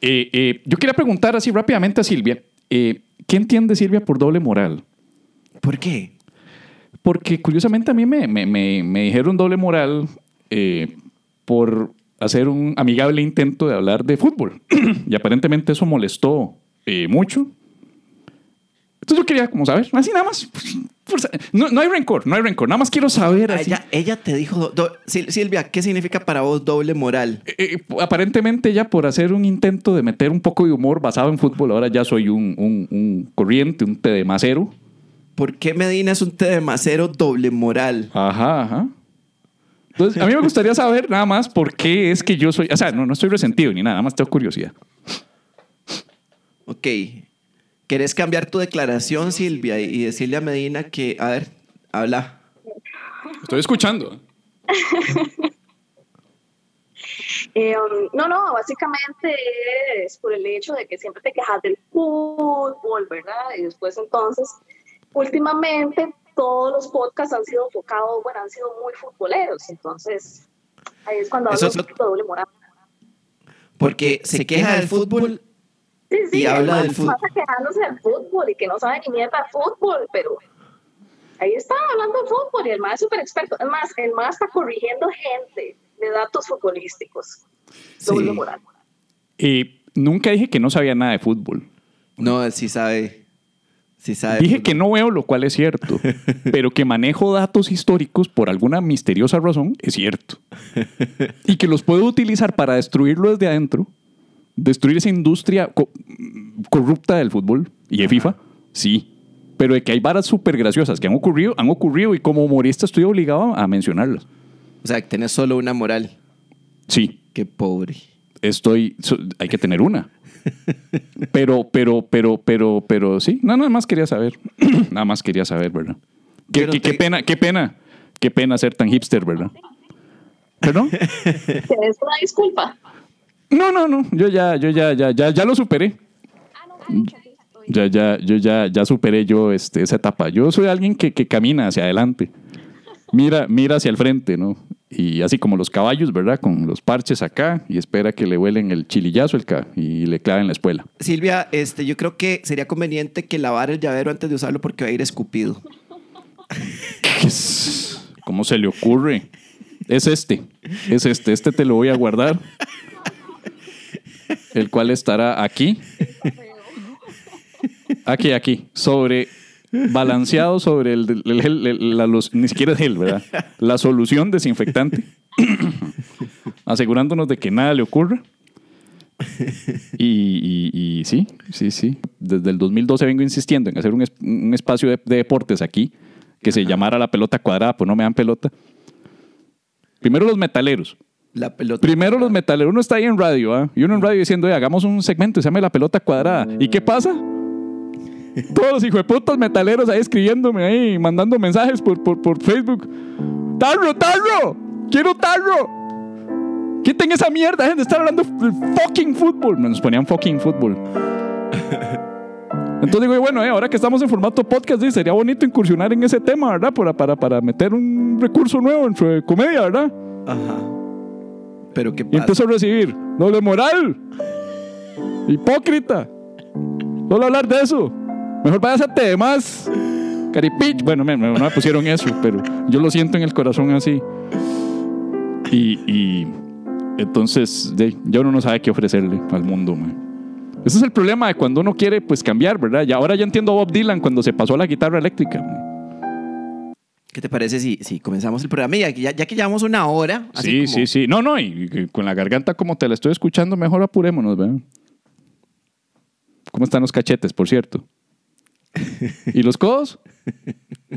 Eh, eh, yo quería preguntar así rápidamente a Silvia. eh, ¿Qué entiende Silvia por doble moral? ¿Por qué? Porque curiosamente a mí me, me- me- me dijeron doble moral eh, por hacer un amigable intento de hablar de fútbol. y aparentemente eso molestó eh, mucho. Entonces yo quería como saber, así nada más. pues, no, no hay rencor, no hay rencor. Nada más quiero saber Ah, así. Ella, ella te dijo... do- do- Sil- Silvia, ¿qué significa para vos doble moral? Eh, eh, aparentemente ya por hacer un intento de meter un poco de humor basado en fútbol, ahora ya soy un, un- un corriente, un té de macero. ¿Por qué Medina es un té de macero doble moral? Ajá, ajá. Entonces, a mí me gustaría saber nada más por qué es que yo soy. O sea, no, no estoy resentido ni nada, nada más tengo curiosidad. Ok. ¿Querés cambiar tu declaración, Silvia, y decirle a Medina que... A ver, habla. Estoy escuchando. Eh, um, no, no, básicamente es por el hecho de que siempre te quejas del fútbol, ¿verdad? Y después entonces, últimamente todos los podcasts han sido enfocados, bueno, han sido muy futboleros, entonces ahí es cuando hablo de doble moral. Porque se queja del fútbol Sí, sí, y habla el del fútbol. pasa quejándose del fútbol y que no sabe ni mierda de fútbol, pero ahí está hablando de fútbol y el más es súper experto. Es más, el más está corrigiendo gente de datos futbolísticos. Sí. moral. Y nunca dije que no sabía nada de fútbol. No, sí sabe. Sí sabe. Dije que no veo, lo cual es cierto. pero que manejo datos históricos por alguna misteriosa razón es cierto. Y que los puedo utilizar para destruirlo desde adentro, destruir esa industria co- corrupta del fútbol y de FIFA, sí. Pero de que hay varas súper graciosas que han ocurrido, han ocurrido y como humorista estoy obligado a mencionarlas. O sea, que tenés solo una moral. Sí, Qué pobre. estoy, so- hay que tener una. Pero, pero, pero, pero, pero, sí, no, nada más quería saber. nada más quería saber, ¿verdad? Qué, qué- pena, qué pena, qué pena ser tan hipster, ¿verdad? ¿Perdón? Es una disculpa. No, no, no, yo ya, yo ya, ya, ya, ya lo superé. Ya, ya, yo ya, ya superé yo este, esa etapa. Yo soy alguien que, que camina hacia adelante. Mira, mira hacia el frente, ¿no? Y así como los caballos, ¿verdad? Con los parches acá y espera que le huelen el chilillazo el ca y le claven la espuela. Silvia, este, yo creo que sería conveniente que lavar el llavero antes de usarlo porque va a ir escupido. ¿Qué es? ¿Cómo se le ocurre? Es este. Es este. Este te lo voy a guardar. El cual estará aquí. Aquí, aquí. Sobre. Balanceado sobre el, el- el- el- la los- ni siquiera es él, ¿verdad? La solución desinfectante. Asegurándonos de que nada le ocurra. Y, y- y sí, sí, sí. Desde el 2012 vengo insistiendo en hacer un espacio de, de deportes aquí que se llamara la pelota cuadrada, pues no me dan pelota. Primero los metaleros. La pelota. Primero los metaleros. Uno está ahí en radio, ¿ah? Y uno en radio diciendo, "Oye, hagamos un segmento se llama la pelota cuadrada. ¿Y qué pasa? Todos los hijueputos metaleros ahí escribiéndome ahí, mandando mensajes por, por, por Facebook. ¡Tarro, tarro! ¡Quiero tarro! Quiten esa mierda, dejen de estar hablando de fucking fútbol. Nos ponían fucking fútbol. Entonces digo, bueno, eh, ahora que estamos en formato podcast, sí, sería bonito incursionar en ese tema, ¿verdad? Para, para, para meter un recurso nuevo de comedia, ¿verdad? Ajá. Pero qué Y empiezo a recibir doble moral, hipócrita. Solo hablar de eso. Mejor váyase a temas. Caripich. Bueno, me- me- no me pusieron eso, pero yo lo siento en el corazón así. Y, y entonces, uno no sabe qué ofrecerle al mundo, man. Ese es el problema de cuando uno quiere pues cambiar, ¿verdad? Y ahora ya entiendo a Bob Dylan cuando se pasó a la guitarra eléctrica. man. ¿Qué te parece si, si comenzamos el programa? Ya, ya, ya que llevamos una hora. así Sí, como- sí, sí. No, no, y, y con la garganta como te la estoy escuchando, mejor apurémonos, ¿verdad? ¿Cómo están los cachetes, por cierto? ¿Y los codos?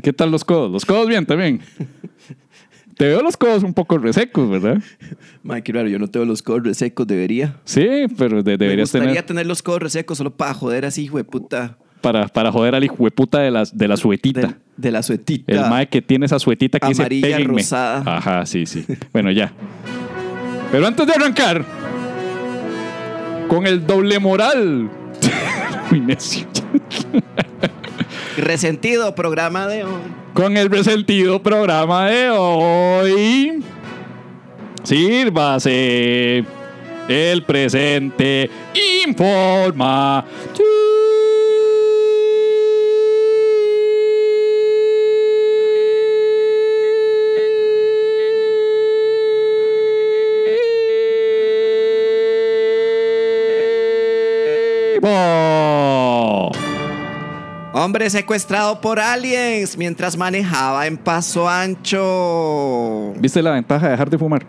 ¿Qué tal los codos? Los codos bien también. Te veo los codos un poco resecos, ¿verdad? Qué raro, yo no tengo los codos resecos, debería. Sí, pero de- Me deberías gustaría tener tener... los codos resecos solo para joder así, hijo de puta. Para, para joder al hijueputa de la, de la suetita. De, de la suetita. El mae que tiene esa suetita que Amarilla, dice "Péguenme". rosada. Ajá, sí, sí. Bueno, ya. Pero antes de arrancar con el doble moral. Muy necio. Resentido programa de hoy. Con el resentido programa de hoy. Sírvase el presente informa. Hombre secuestrado por aliens mientras manejaba en Paso Ancho. ¿Viste la ventaja de dejar de fumar?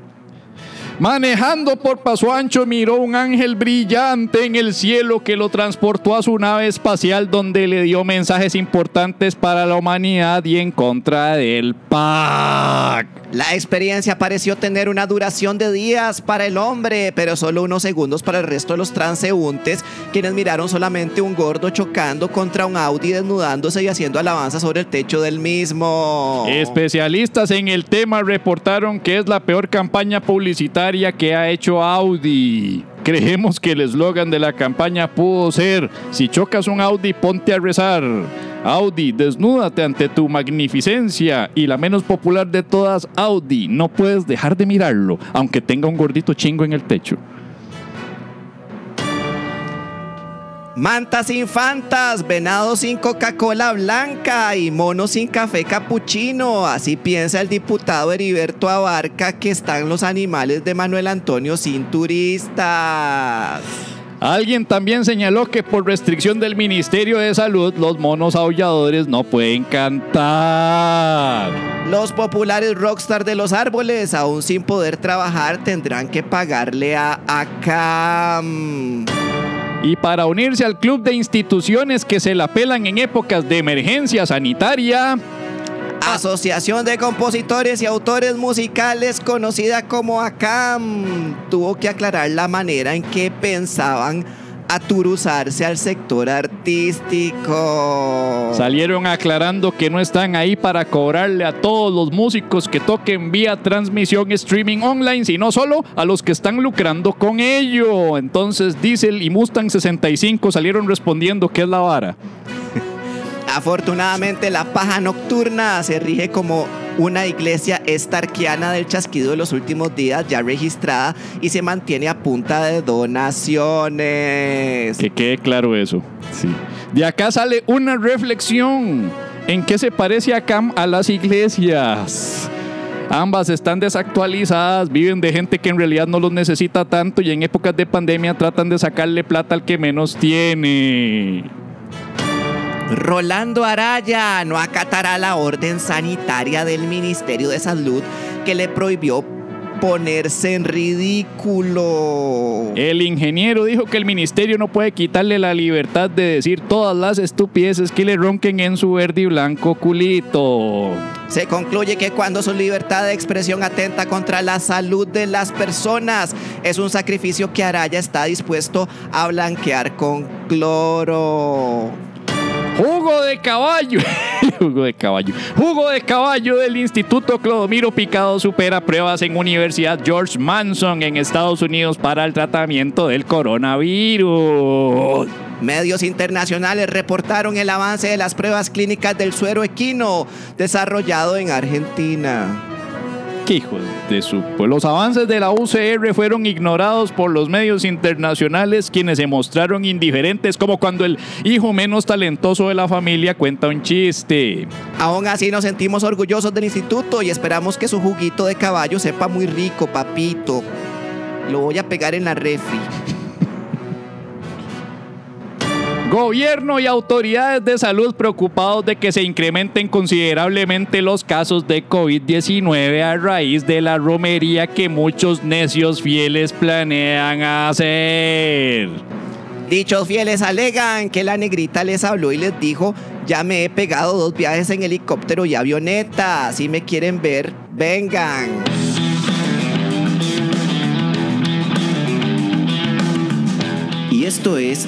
Manejando por Paso Ancho miró un ángel brillante en el cielo que lo transportó a su nave espacial donde le dio mensajes importantes para la humanidad y en contra del PAC. La experiencia pareció tener una duración de días para el hombre, pero solo unos segundos para el resto de los transeúntes, quienes miraron solamente un gordo chocando contra un Audi desnudándose y haciendo alabanza sobre el techo del mismo. Especialistas en el tema reportaron que es la peor campaña publicitaria que ha hecho Audi. Creemos que el eslogan de la campaña pudo ser, si chocas un Audi, ponte a rezar. Audi, desnúdate ante tu magnificencia y la menos popular de todas, Audi, no puedes dejar de mirarlo, aunque tenga un gordito chingo en el techo. Mantas sin fantas, venados sin Coca-Cola blanca y monos sin café capuchino. Así piensa el diputado Heriberto Abarca que están los animales de Manuel Antonio sin turistas. Alguien también señaló que por restricción del Ministerio de Salud los monos aulladores no pueden cantar. Los populares rockstar de los árboles, aún sin poder trabajar, tendrán que pagarle a ACAM. Y para unirse al club de instituciones que se la pelan en épocas de emergencia sanitaria, Asociación de Compositores y Autores Musicales, conocida como ACAM, tuvo que aclarar la manera en que pensaban aturuzarse al sector artístico. Salieron aclarando que no están ahí para cobrarle a todos los músicos que toquen vía transmisión streaming online, sino solo a los que están lucrando con ello. Entonces Diesel y Mustang 65 salieron respondiendo que es la vara. Afortunadamente la paja nocturna se rige como una iglesia estarquiana del chasquido de los últimos días ya registrada y se mantiene a punta de donaciones. Que quede claro eso. Sí. De acá sale una reflexión. ¿En qué se parece ACAM a las iglesias? Ambas están desactualizadas, viven de gente que en realidad no los necesita tanto y en épocas de pandemia tratan de sacarle plata al que menos tiene. Rolando Araya no acatará la orden sanitaria del Ministerio de Salud que le prohibió ponerse en ridículo. El ingeniero dijo que el ministerio no puede quitarle la libertad de decir todas las estupideces que le ronquen en su verde y blanco culito. Se concluye que cuando su libertad de expresión atenta contra la salud de las personas es un sacrificio que Araya está dispuesto a blanquear con cloro. Jugo de caballo. Jugo de caballo. Jugo de caballo del Instituto Clodomiro Picado supera pruebas en Universidad George Manson en Estados Unidos para el tratamiento del coronavirus. Medios internacionales reportaron el avance de las pruebas clínicas del suero equino desarrollado en Argentina. ¿Qué hijo de su? Pues los avances de la UCR fueron ignorados por los medios internacionales, quienes se mostraron indiferentes, como cuando el hijo menos talentoso de la familia cuenta un chiste. Aún así nos sentimos orgullosos del instituto y esperamos que su juguito de caballo sepa muy rico, papito. Lo voy a pegar en la refri. Gobierno y autoridades de salud preocupados de que se incrementen considerablemente los casos de COVID-19 a raíz de la romería que muchos necios fieles planean hacer. Dichos fieles alegan que la negrita les habló y les dijo, ya me he pegado dos viajes en helicóptero y avioneta, si me quieren ver, vengan. Y esto es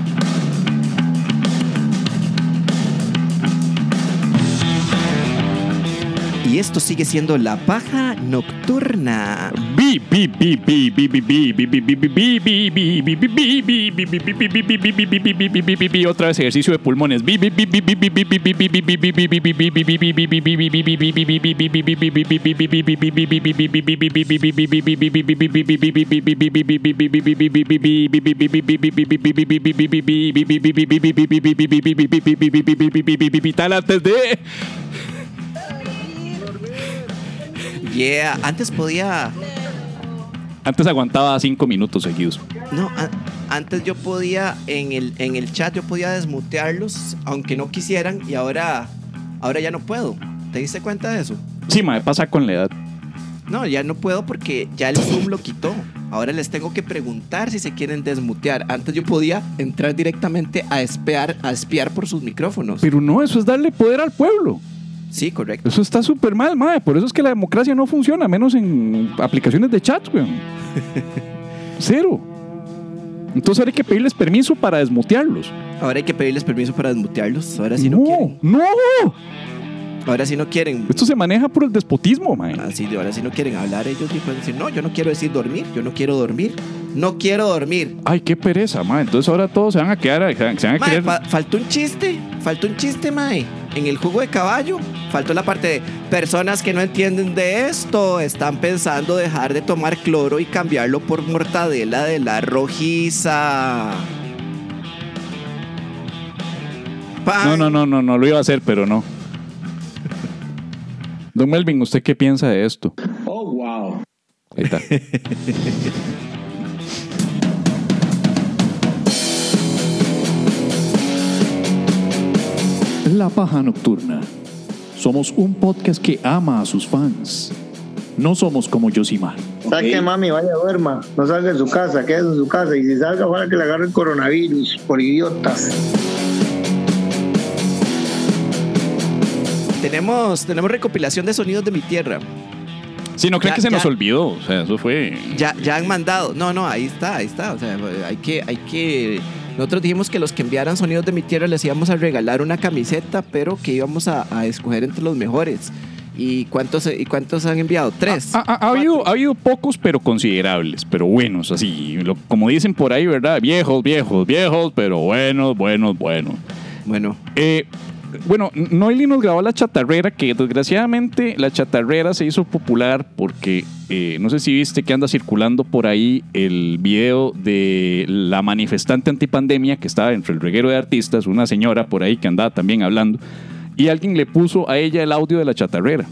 Y esto sigue siendo la paja nocturna. Otra vez ejercicio de pulmones. Antes de Yeah, antes podía. Antes aguantaba cinco minutos seguidos. No, antes yo podía en el, en el chat yo podía desmutearlos aunque no quisieran y ahora ahora ya no puedo. ¿Te diste cuenta de eso? Sí, me pasa con la edad. No, ya no puedo porque ya el Zoom lo quitó. Ahora les tengo que preguntar si se quieren desmutear. Antes yo podía entrar directamente a espiar, a espiar por sus micrófonos. Pero no, eso es darle poder al pueblo. Sí, correcto. Eso está súper mal, madre. Por eso es que la democracia no funciona, menos en aplicaciones de chat, weón. Cero. Entonces ahora hay que pedirles permiso para desmutearlos. Ahora hay que pedirles permiso para desmutearlos. Ahora sí no, no, quieren. no. Ahora sí no quieren. Esto se maneja por el despotismo, mae. Así, ahora sí no quieren hablar ellos y pueden decir, no, yo no quiero decir dormir, yo no quiero dormir, no quiero dormir. Ay, qué pereza, mae. Entonces ahora todos se van a quedar, se van se van a Mae, querer. fa- faltó un chiste, faltó un chiste, Mae. En el jugo de caballo, faltó la parte de personas que no entienden de esto, están pensando dejar de tomar cloro y cambiarlo por mortadela de la rojiza. No, no, no, no, no lo iba a hacer, pero no. Don Melvin, ¿usted qué piensa de esto? Oh, wow. Ahí está. La Paja Nocturna. Somos un podcast que ama a sus fans. No somos como Yosimar. Saque, mami, vaya, duerma. No salga de su casa, quédese en su casa. Y si salga, ojalá que le agarre el coronavirus por idiotas. Tenemos, tenemos recopilación de sonidos de mi tierra. Si no creen Ya, que se nos ya. olvidó. O sea, eso fue. Ya, ya han mandado. No, no, ahí está, ahí está. O sea, hay que, hay que. Nosotros dijimos que los que enviaran sonidos de mi tierra les íbamos a regalar una camiseta, pero que íbamos a, a escoger entre los mejores. ¿Y cuántos, ¿Y cuántos han enviado? Tres. Ha, ha- ha habido, ha habido pocos, pero considerables, pero buenos, así. lo- como dicen por ahí, ¿verdad? Viejos, viejos, viejos, pero buenos, buenos, buenos. Bueno, Eh, bueno, Noily nos grabó la chatarrera, que desgraciadamente la chatarrera se hizo popular porque eh, no sé si viste que anda circulando por ahí el video de la manifestante antipandemia que estaba entre el reguero de artistas, una señora por ahí que andaba también hablando, y alguien le puso a ella el audio de la chatarrera.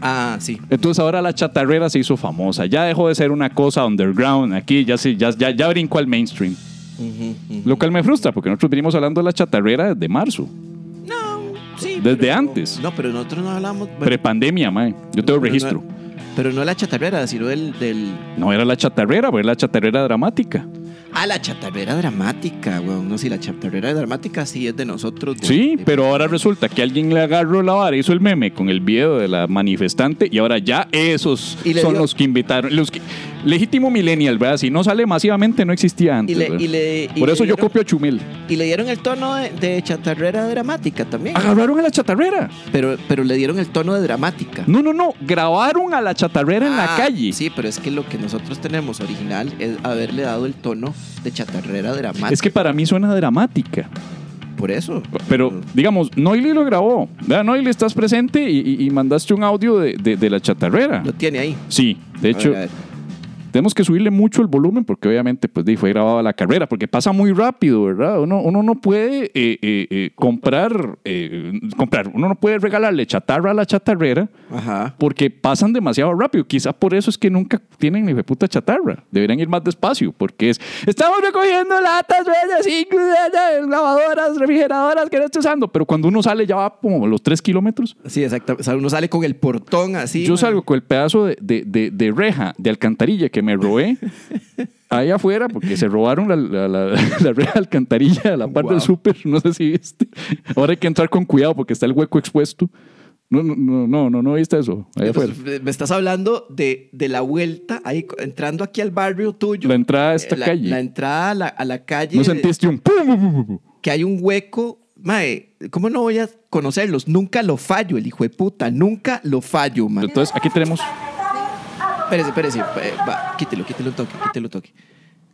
ah, sí. Entonces ahora la chatarrera se hizo famosa, ya dejó de ser una cosa underground aquí, ya, ya, ya, ya brincó al mainstream. Ujú, ujú. Lo cual me frustra porque nosotros venimos hablando de la chatarrera desde marzo. Sí. Desde pero- antes. No, pero nosotros no hablamos. bueno, Prepandemia, mae. Yo tengo registro. No, pero no la chatarrera, sino del, del. No era la chatarrera, era la chatarrera dramática. Ah, la chatarrera dramática, weón. No, sí, la chatarrera dramática sí es de nosotros. de- Sí, de- pero ahora resulta que alguien le agarró la vara, hizo el meme con el video de la manifestante y ahora ya esos Y son dio- los que invitaron. Los que, legítimo millennial, ¿verdad? Si no sale masivamente, no existía antes. Y le, ¿verdad? y le- y Por le eso yo dieron- copio a Chumel. Y le dieron el tono de, de chatarrera dramática también. Agarraron a la chatarrera. Pero, pero le dieron el tono de dramática. No, no, no. Grabaron a la chatarrera en la Ah, calle. Sí, pero es que lo que nosotros tenemos original es haberle dado el tono de chatarrera dramática. Es que para mí suena dramática. por eso. Pero, digamos, Noily lo grabó. Vea, Noily, estás presente y, y- y mandaste un audio de, de- de la chatarrera. Lo tiene ahí. Sí, de A hecho, ver, a ver. Tenemos que subirle mucho el volumen porque obviamente pues, fue grabada la carrera, porque pasa muy rápido, ¿verdad? Uno, uno no puede eh, eh, eh, comprar, comprar, uno no puede regalarle chatarra a la chatarrera Ajá. porque pasan demasiado rápido. Quizá por eso es que nunca tienen ni puta chatarra. Deberían ir más despacio porque es, estamos recogiendo latas, lavadoras, refrigeradoras que no estoy usando, pero cuando uno sale ya va como los tres kilómetros. Sí, exacto. O sea, uno sale con el portón así. Yo man. salgo con el pedazo de, de- de- de reja de alcantarilla que me robé ahí afuera porque se robaron la, la- la- la reja de alcantarilla a la par Wow. del súper. No sé si viste. Ahora hay que entrar con cuidado porque está el hueco expuesto. No, no, no, no, no, no viste eso. Ahí afuera. Pues, me estás hablando de, de la vuelta, ahí entrando aquí al barrio tuyo. La entrada a esta Eh, la, calle. La entrada a la, a la calle. ¿No sentiste un pum, pum, pum? Que hay un hueco mae, ¿cómo no voy a conocerlos? Nunca lo fallo, el hijo de puta. Nunca lo fallo, mae. Entonces, aquí tenemos. Espérese, espérese. eh, Va, quítelo, quítelo un toque, quítelo un toque.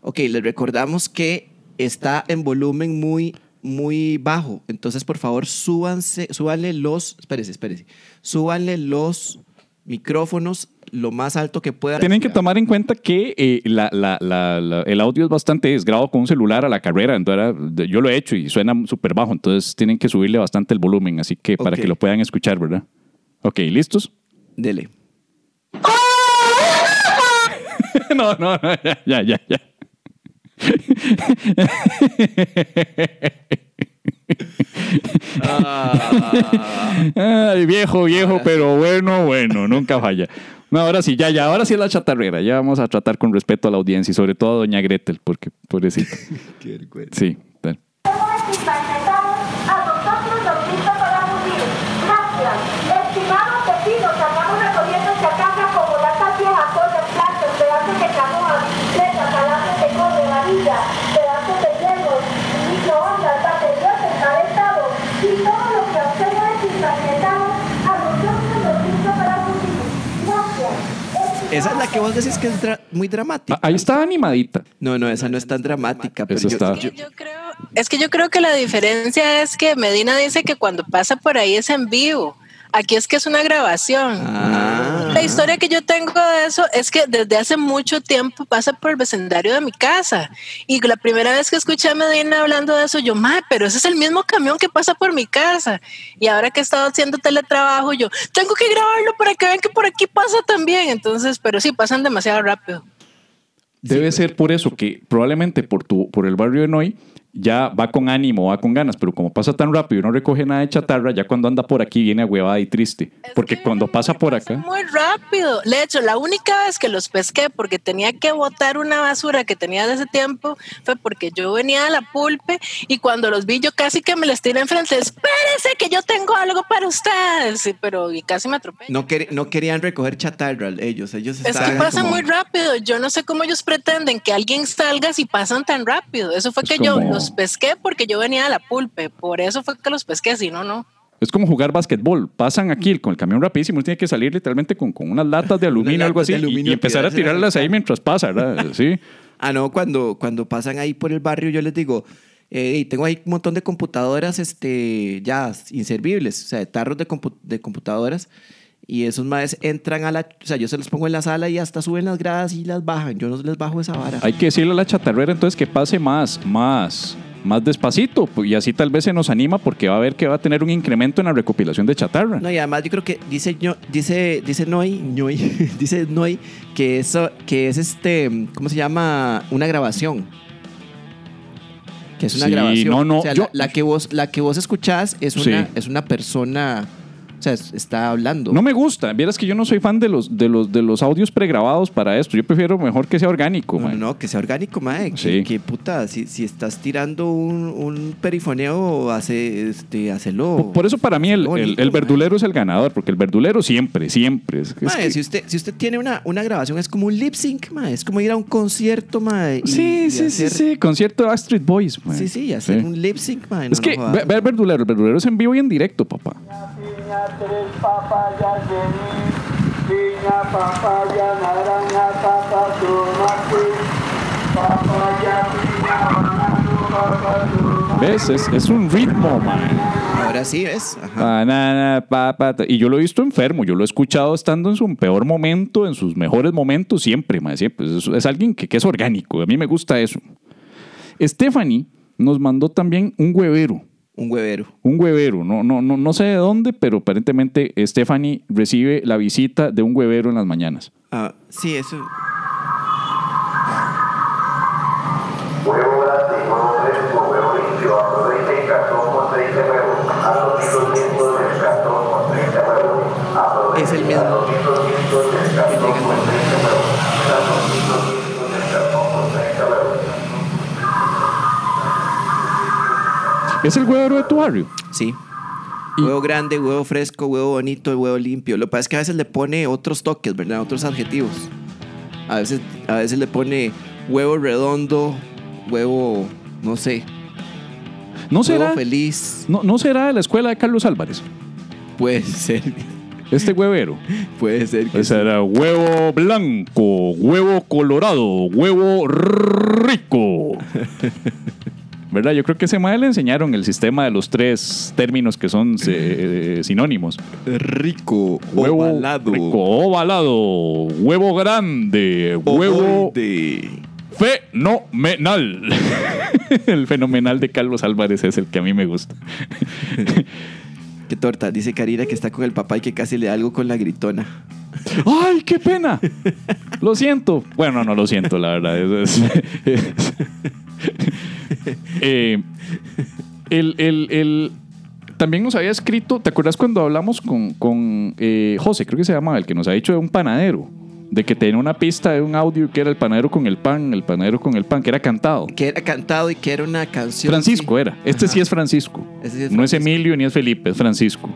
Ok, les recordamos que está en volumen muy, muy bajo. Entonces, por favor, súbanse, súbanle los. Espérese, espérese. Súbanle los micrófonos lo más alto que puedan. Tienen que tomar en cuenta que eh, la- la- la- la- el audio es bastante es grabado con un celular a la carrera. Entonces, era- yo lo he hecho y suena súper bajo. Entonces, tienen que subirle bastante el volumen. Así que para Ok. que lo puedan escuchar, ¿verdad? Ok, ¿listos? Dele. no, no, no, ya, ya, ya. Ay, viejo, viejo, pero bueno, bueno, nunca falla. No, ahora sí, ya, ya, ahora sí es la chatarrera. Ya vamos a tratar con respeto a la audiencia y sobre todo a doña Gretel, porque pobrecita. Qué vergüenza. Sí. tal. a nosotros nos gusta para morir. Gracias. Estimados vecinos, andamos recogiendo chatarra como latas viejas, ollas, plantas, pedazos de canoa, bicicletas, alambres de cobre, varilla, pedazos de hielo, microondas, baterías encabezado y todo lo que a ustedes es ensangrentado, a nosotros nos gusta para morir. Gracias. Esa es la que vos decís que es dra- muy dramática. Ah, Ahí está animadita. No, no, esa no es tan dramática. Pero Esa yo- está- yo- Yo creo, es que yo creo que la diferencia es que Medina dice que cuando pasa por ahí es en vivo. Aquí es que es una grabación. Ah. La historia que yo tengo de eso es que desde hace mucho tiempo pasa por el vecindario de mi casa. Y la primera vez que escuché a Medina hablando de eso, yo, ma, pero ese es el mismo camión que pasa por mi casa. Y ahora que he estado haciendo teletrabajo, yo, tengo que grabarlo para que vean que por aquí pasa también. Entonces, pero sí, pasan demasiado rápido. Debe ser por eso que probablemente por, tu, por el barrio de Noy ya va con ánimo, va con ganas, pero como pasa tan rápido y no recoge nada de chatarra, ya cuando anda por aquí viene huevada y triste. Es Porque que cuando pasa por pasa acá... Muy rápido. De hecho, la única vez que los pesqué porque tenía que botar una basura que tenía de ese tiempo fue porque yo venía a la pulpe y cuando los vi yo casi que me les tiré enfrente. Espérese que yo tengo algo para ustedes. Sí, pero y casi me atropellé. no, quer- no querían recoger chatarra ellos. Ellos Es que pasa como- muy rápido. Yo no sé cómo ellos pretenden que alguien salga si pasan tan rápido. Eso fue Es que yo los pesqué porque yo venía a la pulpe. Por eso fue que los pesqué, si no, no. Es como jugar básquetbol. Pasan aquí con el camión rapidísimo. Tiene que salir literalmente con, con unas latas de aluminio o algo de así y- aluminio y, empezar a tirarlas ahí mientras pasa, ¿verdad? Sí. Ah, no, cuando, cuando pasan ahí por el barrio, yo les digo, eh, tengo ahí un montón de computadoras este, ya inservibles, o sea, de tarros de, compu- de computadoras. Y esos maes entran a la. O sea, yo se los pongo en la sala y hasta suben las gradas y las bajan. Yo no les bajo esa vara. Hay que decirle a la chatarrera entonces que pase más, más, más despacito. Y así tal vez se nos anima porque va a ver que va a tener un incremento en la recopilación de chatarra. No, y además yo creo que dice dice dice Noy, Ñoy, dice Noy que eso que es este, ¿cómo se llama? Una grabación. Que es una Sí, grabación. no, no, O sea, yo- la, la que vos la que vos escuchás es Sí. una es una persona, o sea, es- está hablando. No me gusta. Vieras que yo no soy fan de los, de los, de los audios pregrabados para esto. Yo prefiero mejor que sea orgánico. No, no, no, que sea orgánico, mae. Sí. Que, que puta, si, si estás tirando un, un perifoneo, hace, este, hacelo. Por, por eso para mí el, el- bonito, el mae. verdulero es el ganador, porque el verdulero siempre, siempre. Es, es Mae, que- si, usted, si usted tiene una, una grabación, es como un lip sync, mae. Es como ir a un concierto, mae. sí, y sí, sí, hacer- sí. Concierto de Astrid Boys. man. Sí, sí, hacer Sí. un lip sync, mae. Es que no jodas. ve, ve el verdulero. El verdulero es en vivo y en directo, papá. Piña, tres papayas de mí, piña, papaya, naranja, papa, tomate, papaya, piña, banano, papa. ¿Ves? Es, es un ritmo, man. Ahora sí, ¿ves? Ajá. Banana, papa, Y yo lo he visto enfermo, yo lo he escuchado estando en su peor momento, en sus mejores momentos, siempre, mae, siempre. Es, es alguien que, que es orgánico, a mí me gusta eso. Stephanie nos mandó también un huevero, Un huevero. un huevero, no, no, no, no sé de dónde, pero aparentemente Stephanie recibe la visita de un huevero en las mañanas. Ah, sí, eso. Huevo grande, huevo ¿Es el huevero de tu barrio? Sí. Huevo grande, huevo fresco, huevo bonito, huevo limpio. Lo que pasa es que a veces le pone otros toques, ¿verdad? Otros adjetivos. A veces, a veces le pone huevo redondo, huevo, no sé. ¿No Huevo será, feliz. no, ¿No será de la escuela de Carlos Álvarez? Puede ser. Este huevero. Puede ser que Ese era huevo blanco, huevo colorado, huevo rico. ¿Verdad? Yo creo que ese madre le enseñaron el sistema de los tres términos que son eh, sinónimos. rico, Huevo ovalado, rico, ovalado, huevo grande, huevo ovoide. fenomenal. el fenomenal de Carlos Álvarez es el que a mí me gusta. Qué torta. Dice Karina que está con el papá y que casi le da algo con la gritona. ¡Ay, qué pena! Lo siento. Bueno, no lo siento, la verdad. Es- es- es- Eh, el, el- el- también nos había escrito, ¿te acuerdas cuando hablamos con, con, eh, José, creo que se llamaba, el que nos ha dicho de un panadero? De que tenía una pista de un audio que era el panadero con el pan, el panadero con el pan, que era cantado. Que era cantado y que era una canción. Francisco sí. era. Este Ajá. sí es Francisco. Ese sí es No es. Emilio ni es Felipe, es Francisco.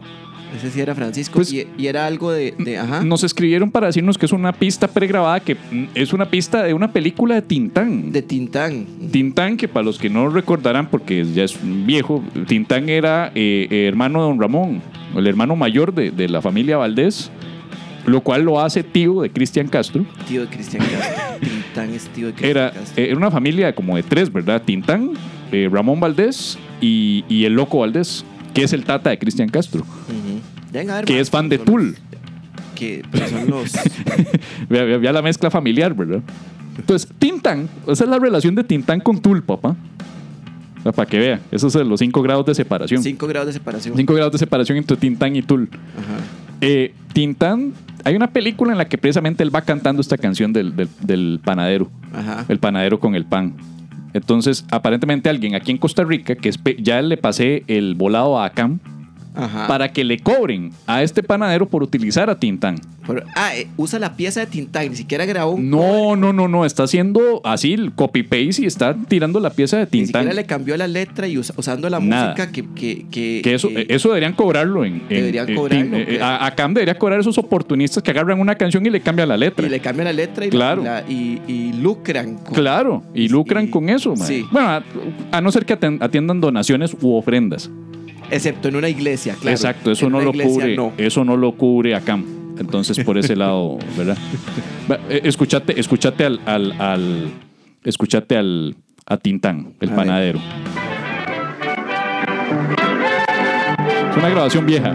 Ese sí era Francisco. Pues- y, y era algo de. de- ajá. Nos escribieron para decirnos que es una pista pregrabada, que mm, es una pista de una película de Tintán. De Tintán. Tintán, que para los que no recordarán, porque ya es viejo, Tintán era eh, eh, hermano de don Ramón, el hermano mayor de, de la familia Valdés, lo cual lo hace tío de Cristian Castro. Tío de Cristian Castro. Tintán es tío de Cristian Era, Castro. eh, era una familia como de tres, ¿verdad? Tintán, eh, Ramón Valdés y, y el loco Valdés, que es el tata de Cristian Castro, ver, que es fan de Tool. Que pero son los. Vea, vea- vea la mezcla familiar, ¿verdad? Entonces, Tintán, esa es la relación de Tintán con Tool, papá. O sea, Para que vea, esos son los cinco grados de separación. cinco grados de separación. Cinco grados de separación entre Tintán y Tool. Ajá. Eh, Tintán, hay una película en la que precisamente él va cantando esta canción del, del- del panadero, Ajá. el panadero con el pan. Entonces, aparentemente alguien aquí en Costa Rica, que es ya le pasé el volado a Acam, Ajá. para que le cobren a este panadero por utilizar a Tintán. Ah, eh, usa la pieza de Tintán. Ni siquiera grabó un. No, no, no, no, está haciendo así el copy-paste y está tirando la pieza de Ni Tintán. siquiera le cambió la letra y usa- usando la Nada. música que. que, que, Que eso, que- eso deberían cobrarlo en. en- Deberían en- cobrarlo, que- a, a Cam debería cobrar esos oportunistas que agarran una canción y le cambian la letra. Y le cambia la letra y, la- Claro. y, la- y- y lucran. con- Claro, y lucran y- con eso. man. sí. Bueno, a, a no ser que atiendan donaciones u ofrendas. Excepto en una iglesia, claro. Exacto, eso En no lo cubre. no. Eso no lo cubre Acam. Entonces, por ese lado, ¿verdad? Eh, Escúchate, escúchate al, al, al- escúchate al a Tintán, el A ver. panadero. Es una grabación vieja.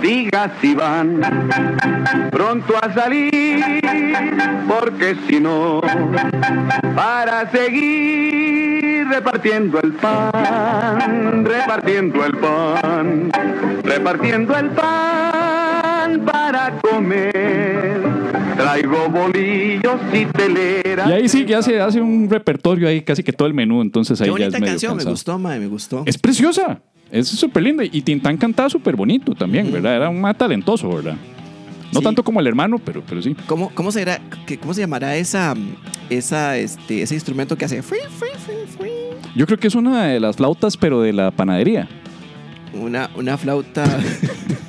Diga si van pronto a salir, porque si no, para seguir repartiendo el pan, repartiendo el pan, repartiendo el pan para comer. Traigo bolillos y telera. Y ahí sí que hace, hace un repertorio ahí, casi que todo el menú. Entonces ahí Qué ya es bonita medio canción, me gustó, madre, me gustó. Es preciosa. Es súper linda. Y Tintán cantaba súper bonito también, ¿verdad? Era un más talentoso, ¿verdad? No Sí. tanto como el hermano, pero, pero sí. ¿Cómo, cómo, será, que- ¿Cómo se llamará esa, esa, este, ese instrumento que hace? free, free, free, free? Yo creo que es una de las flautas, pero de la panadería. Una, una flauta.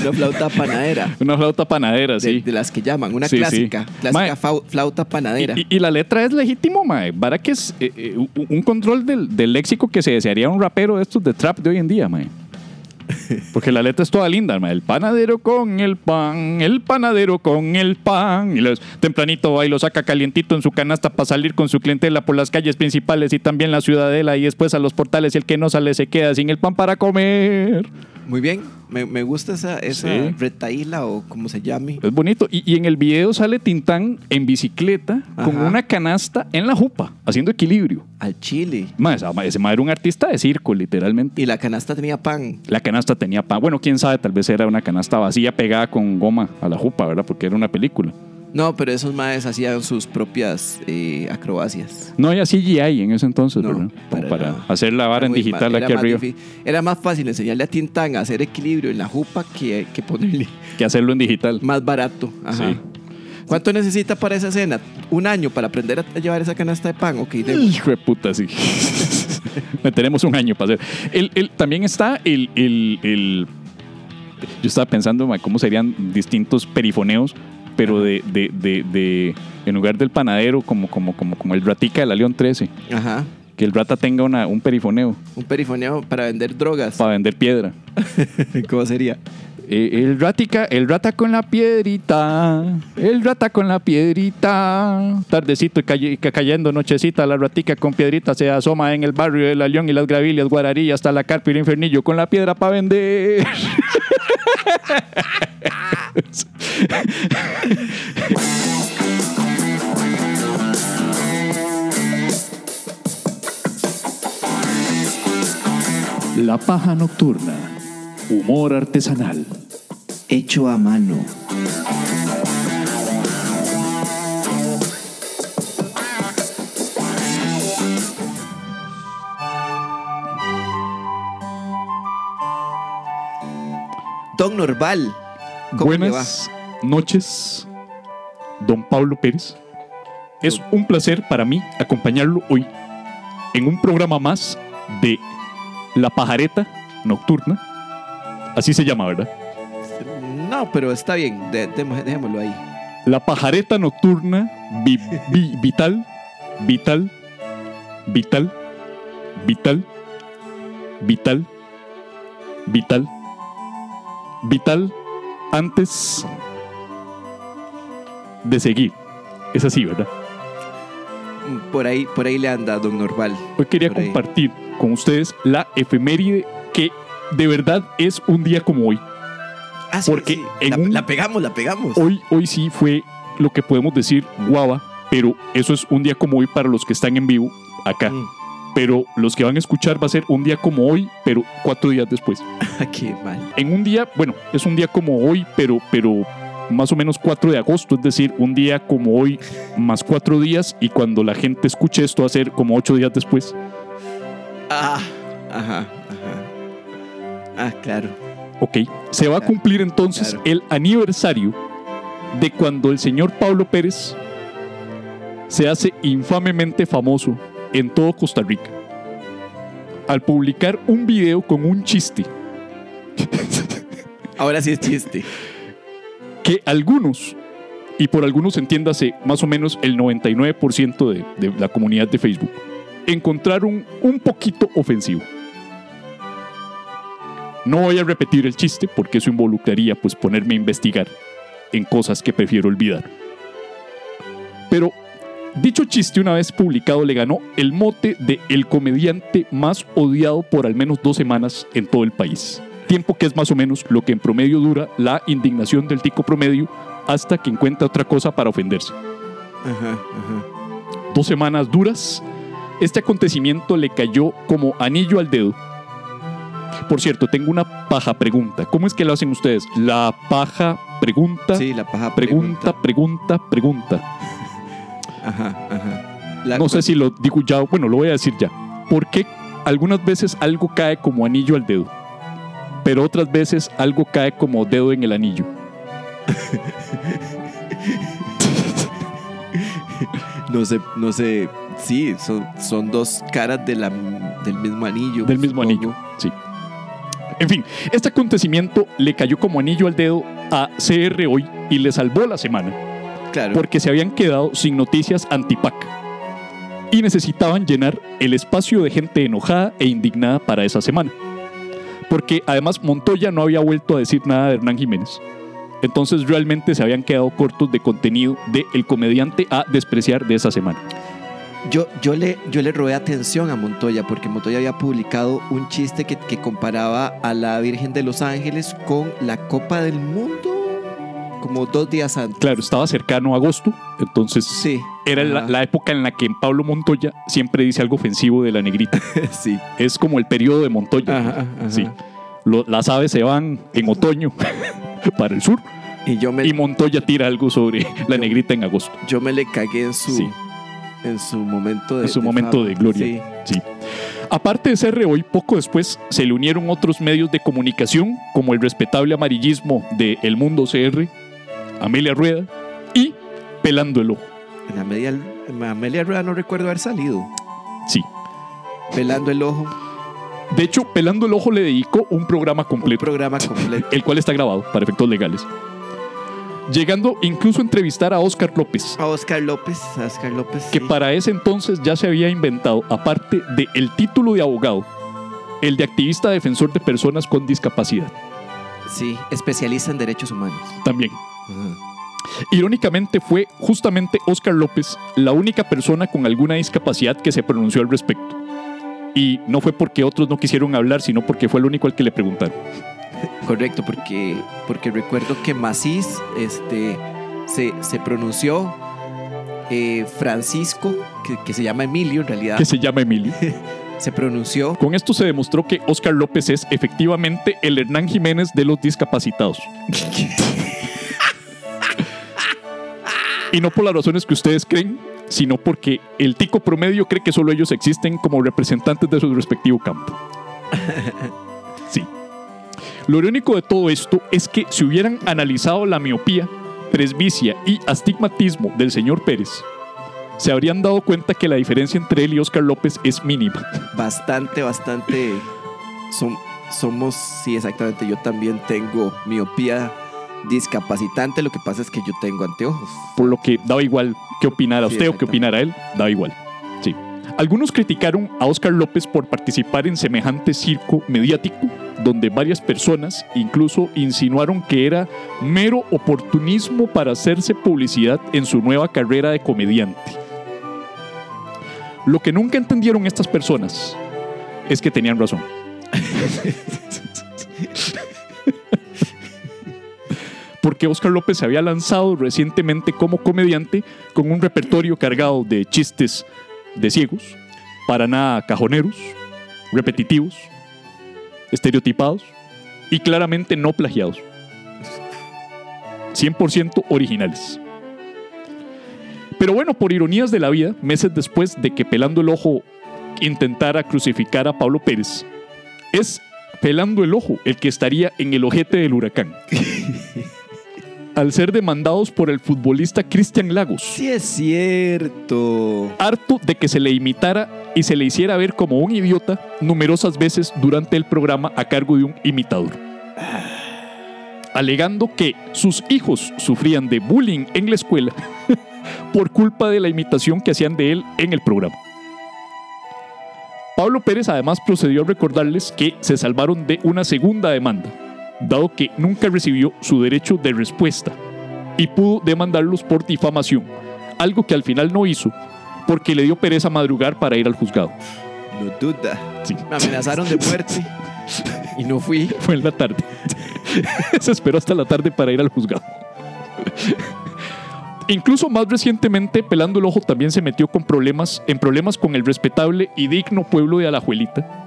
una flauta panadera. Una flauta panadera, De, sí. de las que llaman, una Sí, sí. clásica. Clásica Mae. flauta panadera. Y, la letra es legítimo, mae. Para que es eh, eh, un- un control del, del léxico que se desearía un rapero de estos de trap de hoy en día, mae. Porque la letra es toda linda, mae. El panadero con el pan, el panadero con el pan. Y los, tempranito va y lo saca calientito en su canasta para salir con su clientela por las calles principales y también la ciudadela y después a los portales y el que no sale se queda sin el pan para comer. Muy bien, me, me gusta esa, esa Sí. retaíla o como se llame. Es bonito. Y, y en el video sale Tintán en bicicleta con Ajá. una canasta en la jupa, haciendo equilibrio. Al chile. Ese mae era un artista de circo, literalmente. Y la canasta tenía pan. La canasta tenía pan. Bueno, quién sabe, tal vez era una canasta vacía pegada con goma a la jupa, ¿verdad? Porque era una película. No, pero esos maes hacían sus propias eh, acrobacias. No había CGI en ese entonces, No, ¿verdad? Para para nada. hacer la vara en digital ma- aquí arriba Era más fácil enseñarle a Tintán a hacer equilibrio en la jupa que, que ponerle que hacerlo en digital. más barato. Ajá. Sí. ¿Cuánto necesita para esa cena? Un año para aprender a llevar esa canasta de pan. Ok, de- Hijo de puta, sí. Tenemos un año para hacer. El, el- también está el, el- Yo estaba pensando ma, cómo serían distintos perifoneos, pero de, de- de- de- En lugar del panadero, como, como, como, como el ratica de la León 13. Ajá. Que el rata tenga una, un perifoneo Un perifoneo para vender drogas. para vender piedra. ¿Cómo sería? Eh, el ratica, el rata con la piedrita, el rata con la piedrita, tardecito y cayendo nochecita, la ratica con piedrita se asoma en el barrio de la León y las Gravillas, Guararillas, hasta la carpa y el infernillo con la piedra para vender. La paja nocturna, humor artesanal. Hecho a mano. Don Norval. ¿Cómo le va? Buenas noches, don Pablo Pérez. Es un placer para mí acompañarlo hoy en un programa más de La Pajareta Nocturna. Así se llama, ¿verdad? No, pero está bien. de- dejémoslo ahí. La Pajareta Nocturna vi- vi- Vital, Vital, Vital, Vital, Vital, Vital, Vital, antes de seguir. Es así, ¿verdad? Por ahí, por ahí le anda, don Norval. Hoy quería Por ahí. compartir con ustedes la efeméride que de verdad es un día como hoy. Ah, sí, Porque sí. en la, un- la pegamos, la pegamos. Hoy, hoy sí fue lo que podemos decir guava, pero eso es un día como hoy para los que están en vivo acá. Mm. Pero los que van a escuchar va a ser un día como hoy, pero cuatro días después. Ah, Qué mal. En un día, bueno, es un día como hoy, pero, pero más o menos 4 de agosto, es decir, un día como hoy más cuatro días y cuando la gente escuche esto va a ser como ocho días después. Ah, ajá. Ah, claro. Ok, se va a cumplir entonces Claro. el aniversario de cuando el señor Pablo Pérez se hace infamemente famoso en todo Costa Rica al publicar un video con un chiste Ahora sí es chiste. que algunos, y por algunos entiéndase más o menos el 99% de, de la comunidad de Facebook, encontraron un poquito ofensivo. No voy a repetir el chiste porque eso involucraría pues ponerme a investigar en cosas que prefiero olvidar. Pero dicho chiste una vez publicado le ganó el mote de el comediante más odiado por al menos dos semanas en todo el país. Tiempo que es más o menos lo que en promedio dura la indignación del tico promedio hasta que encuentra otra cosa para ofenderse. Ajá, ajá. Dos semanas duras, este acontecimiento le cayó como anillo al dedo. Por cierto, tengo una paja pregunta. ¿Cómo es que lo hacen ustedes? La paja pregunta, Sí, la paja pregunta, pregunta, pregunta. Ajá, ajá. La- No sé si lo digo ya, bueno, lo voy a decir ya. ¿Por qué algunas veces algo cae como anillo al dedo? Pero otras veces algo cae como dedo en el anillo. No sé, no sé. Sí, son, son dos caras de la, del mismo anillo. Del mismo supongo. anillo. En fin, este acontecimiento le cayó como anillo al dedo a CR hoy y le salvó la semana Claro. porque se habían quedado sin noticias antipac y necesitaban llenar el espacio de gente enojada e indignada para esa semana. Porque además Montoya no había vuelto a decir nada de Hernán Jiménez. Entonces realmente se habían quedado cortos de contenido de el comediante a despreciar de esa semana. Yo, yo, le, yo le robé atención a Montoya porque Montoya había publicado un chiste que, que comparaba a la Virgen de los Ángeles con la Copa del Mundo como dos días antes. Claro, estaba cercano a agosto, entonces Sí. era la, la época en la que Pablo Montoya siempre dice algo ofensivo de la negrita. sí. Es como el periodo de Montoya. Ajá, ajá. Sí. Lo- las aves se van en otoño para el sur Y yo me, y Montoya tira algo sobre la negrita en agosto. yo me le cagué en su, Sí. En su momento de En su de momento fama. de gloria. Sí. Sí. Aparte de ser hoy, poco después se le unieron otros medios de comunicación, como el respetable amarillismo de El Mundo CR, Amelia Rueda y Pelando el Ojo. En Amelia, en Amelia Rueda no recuerdo haber salido. Sí. Pelando el ojo. De hecho, Pelando el Ojo le dedicó un programa Un completo, programa completo. el cual está grabado para efectos legales. Llegando incluso a entrevistar a Oscar López, A Oscar López. A Oscar López. que sí. para ese entonces ya se había inventado, aparte del el título de abogado, el de activista defensor de personas con discapacidad. Sí, especialista en derechos humanos. También. Ajá. Irónicamente fue justamente Oscar López la única persona con alguna discapacidad que se pronunció al respecto. Y no fue porque otros no quisieron hablar, sino porque fue el único al que le preguntaron. Correcto, porque, porque recuerdo que Macís este, se, se pronunció eh, Francisco, que, que se llama Emilio en realidad, Que se llama Emilio. se pronunció Con esto se demostró que Oscar López es efectivamente el Hernán Jiménez de los discapacitados. y no por las razones que ustedes creen, sino porque el tico promedio cree que solo ellos existen como representantes de su respectivo campo. Sí. Lo irónico de todo esto es que si hubieran analizado la miopía, presbicia y astigmatismo del señor Pérez, se habrían dado cuenta que la diferencia entre él y Oscar López es mínima. bastante, bastante. Som- somos, sí, exactamente. Yo también tengo miopía discapacitante. Lo que pasa es que yo tengo anteojos. por lo que daba igual qué opinara Sí, usted o qué opinara él, daba igual. Sí. Algunos criticaron a Oscar López por participar en semejante circo mediático, donde varias personas incluso insinuaron que era mero oportunismo para hacerse publicidad en su nueva carrera de comediante. Lo que nunca entendieron estas personas es que tenían razón. porque Oscar López se había lanzado recientemente como comediante con un repertorio cargado de chistes de ciegos, para nada cajoneros, repetitivos, estereotipados y claramente no plagiados. 100% originales. Pero bueno, por ironías de la vida, meses después de que Pelando el Ojo intentara crucificar a Pablo Pérez, es Pelando el Ojo el que estaría en el ojete del huracán al ser demandados por el futbolista Cristian Lagos, Sí, es cierto. harto de que se le imitara y se le hiciera ver como un idiota numerosas veces durante el programa a cargo de un imitador. Alegando que sus hijos sufrían de bullying en la escuela por culpa de la imitación que hacían de él en el programa. Pablo Pérez además procedió a recordarles que se salvaron de una segunda demanda, dado que nunca recibió su derecho de respuesta y pudo demandarlos por difamación, algo que al final no hizo porque le dio pereza madrugar para ir al juzgado. No duda. Sí. Me amenazaron de muerte y no fui. Fue en la tarde. Se esperó hasta la tarde para ir al juzgado. Incluso más recientemente, Pelando el Ojo también se metió con problemas, en problemas con el respetable y digno pueblo de Alajuelita,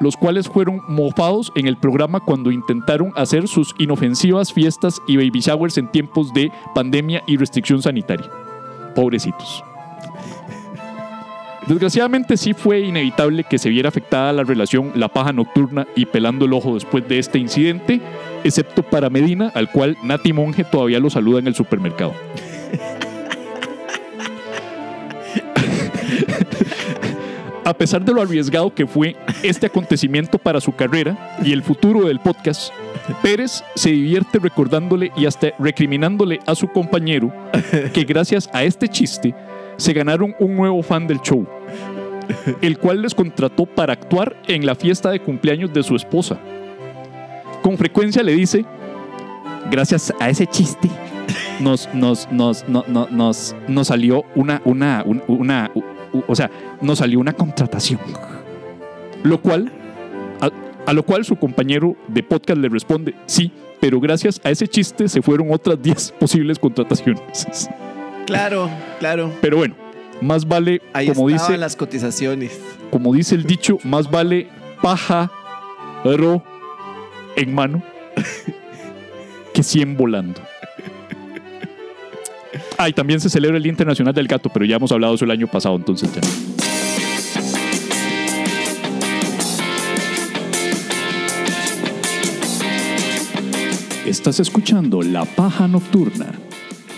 los cuales fueron mofados en el programa cuando intentaron hacer sus inofensivas fiestas y baby showers en tiempos de pandemia y restricción sanitaria. Pobrecitos. Desgraciadamente sí fue inevitable que se viera afectada la relación La Paja Nocturna y Pelando el Ojo después de este incidente, excepto para Medina, al cual Nati Monge todavía lo saluda en el supermercado. A pesar de lo arriesgado que fue este acontecimiento para su carrera y el futuro del podcast, Pérez se divierte recordándole y hasta recriminándole a su compañero que gracias a este chiste se ganaron un nuevo fan del show, el cual les contrató para actuar en la fiesta de cumpleaños de su esposa. Con frecuencia le dice, gracias a ese chiste, nos, nos, nos, no- no- nos, nos salió una, una, un- una, o sea, nos salió una contratación. Lo cual, a, a lo cual su compañero de podcast le responde, sí, pero gracias a ese chiste se fueron otras 10 posibles contrataciones. Claro, claro. Pero bueno, más vale, Ahí como dice, las cotizaciones. como dice el dicho, más vale paja ro en mano que 100 volando. Ah, y también se celebra el Día Internacional del Gato, pero ya hemos hablado eso el año pasado, entonces ya. Estás escuchando La Paja Nocturna.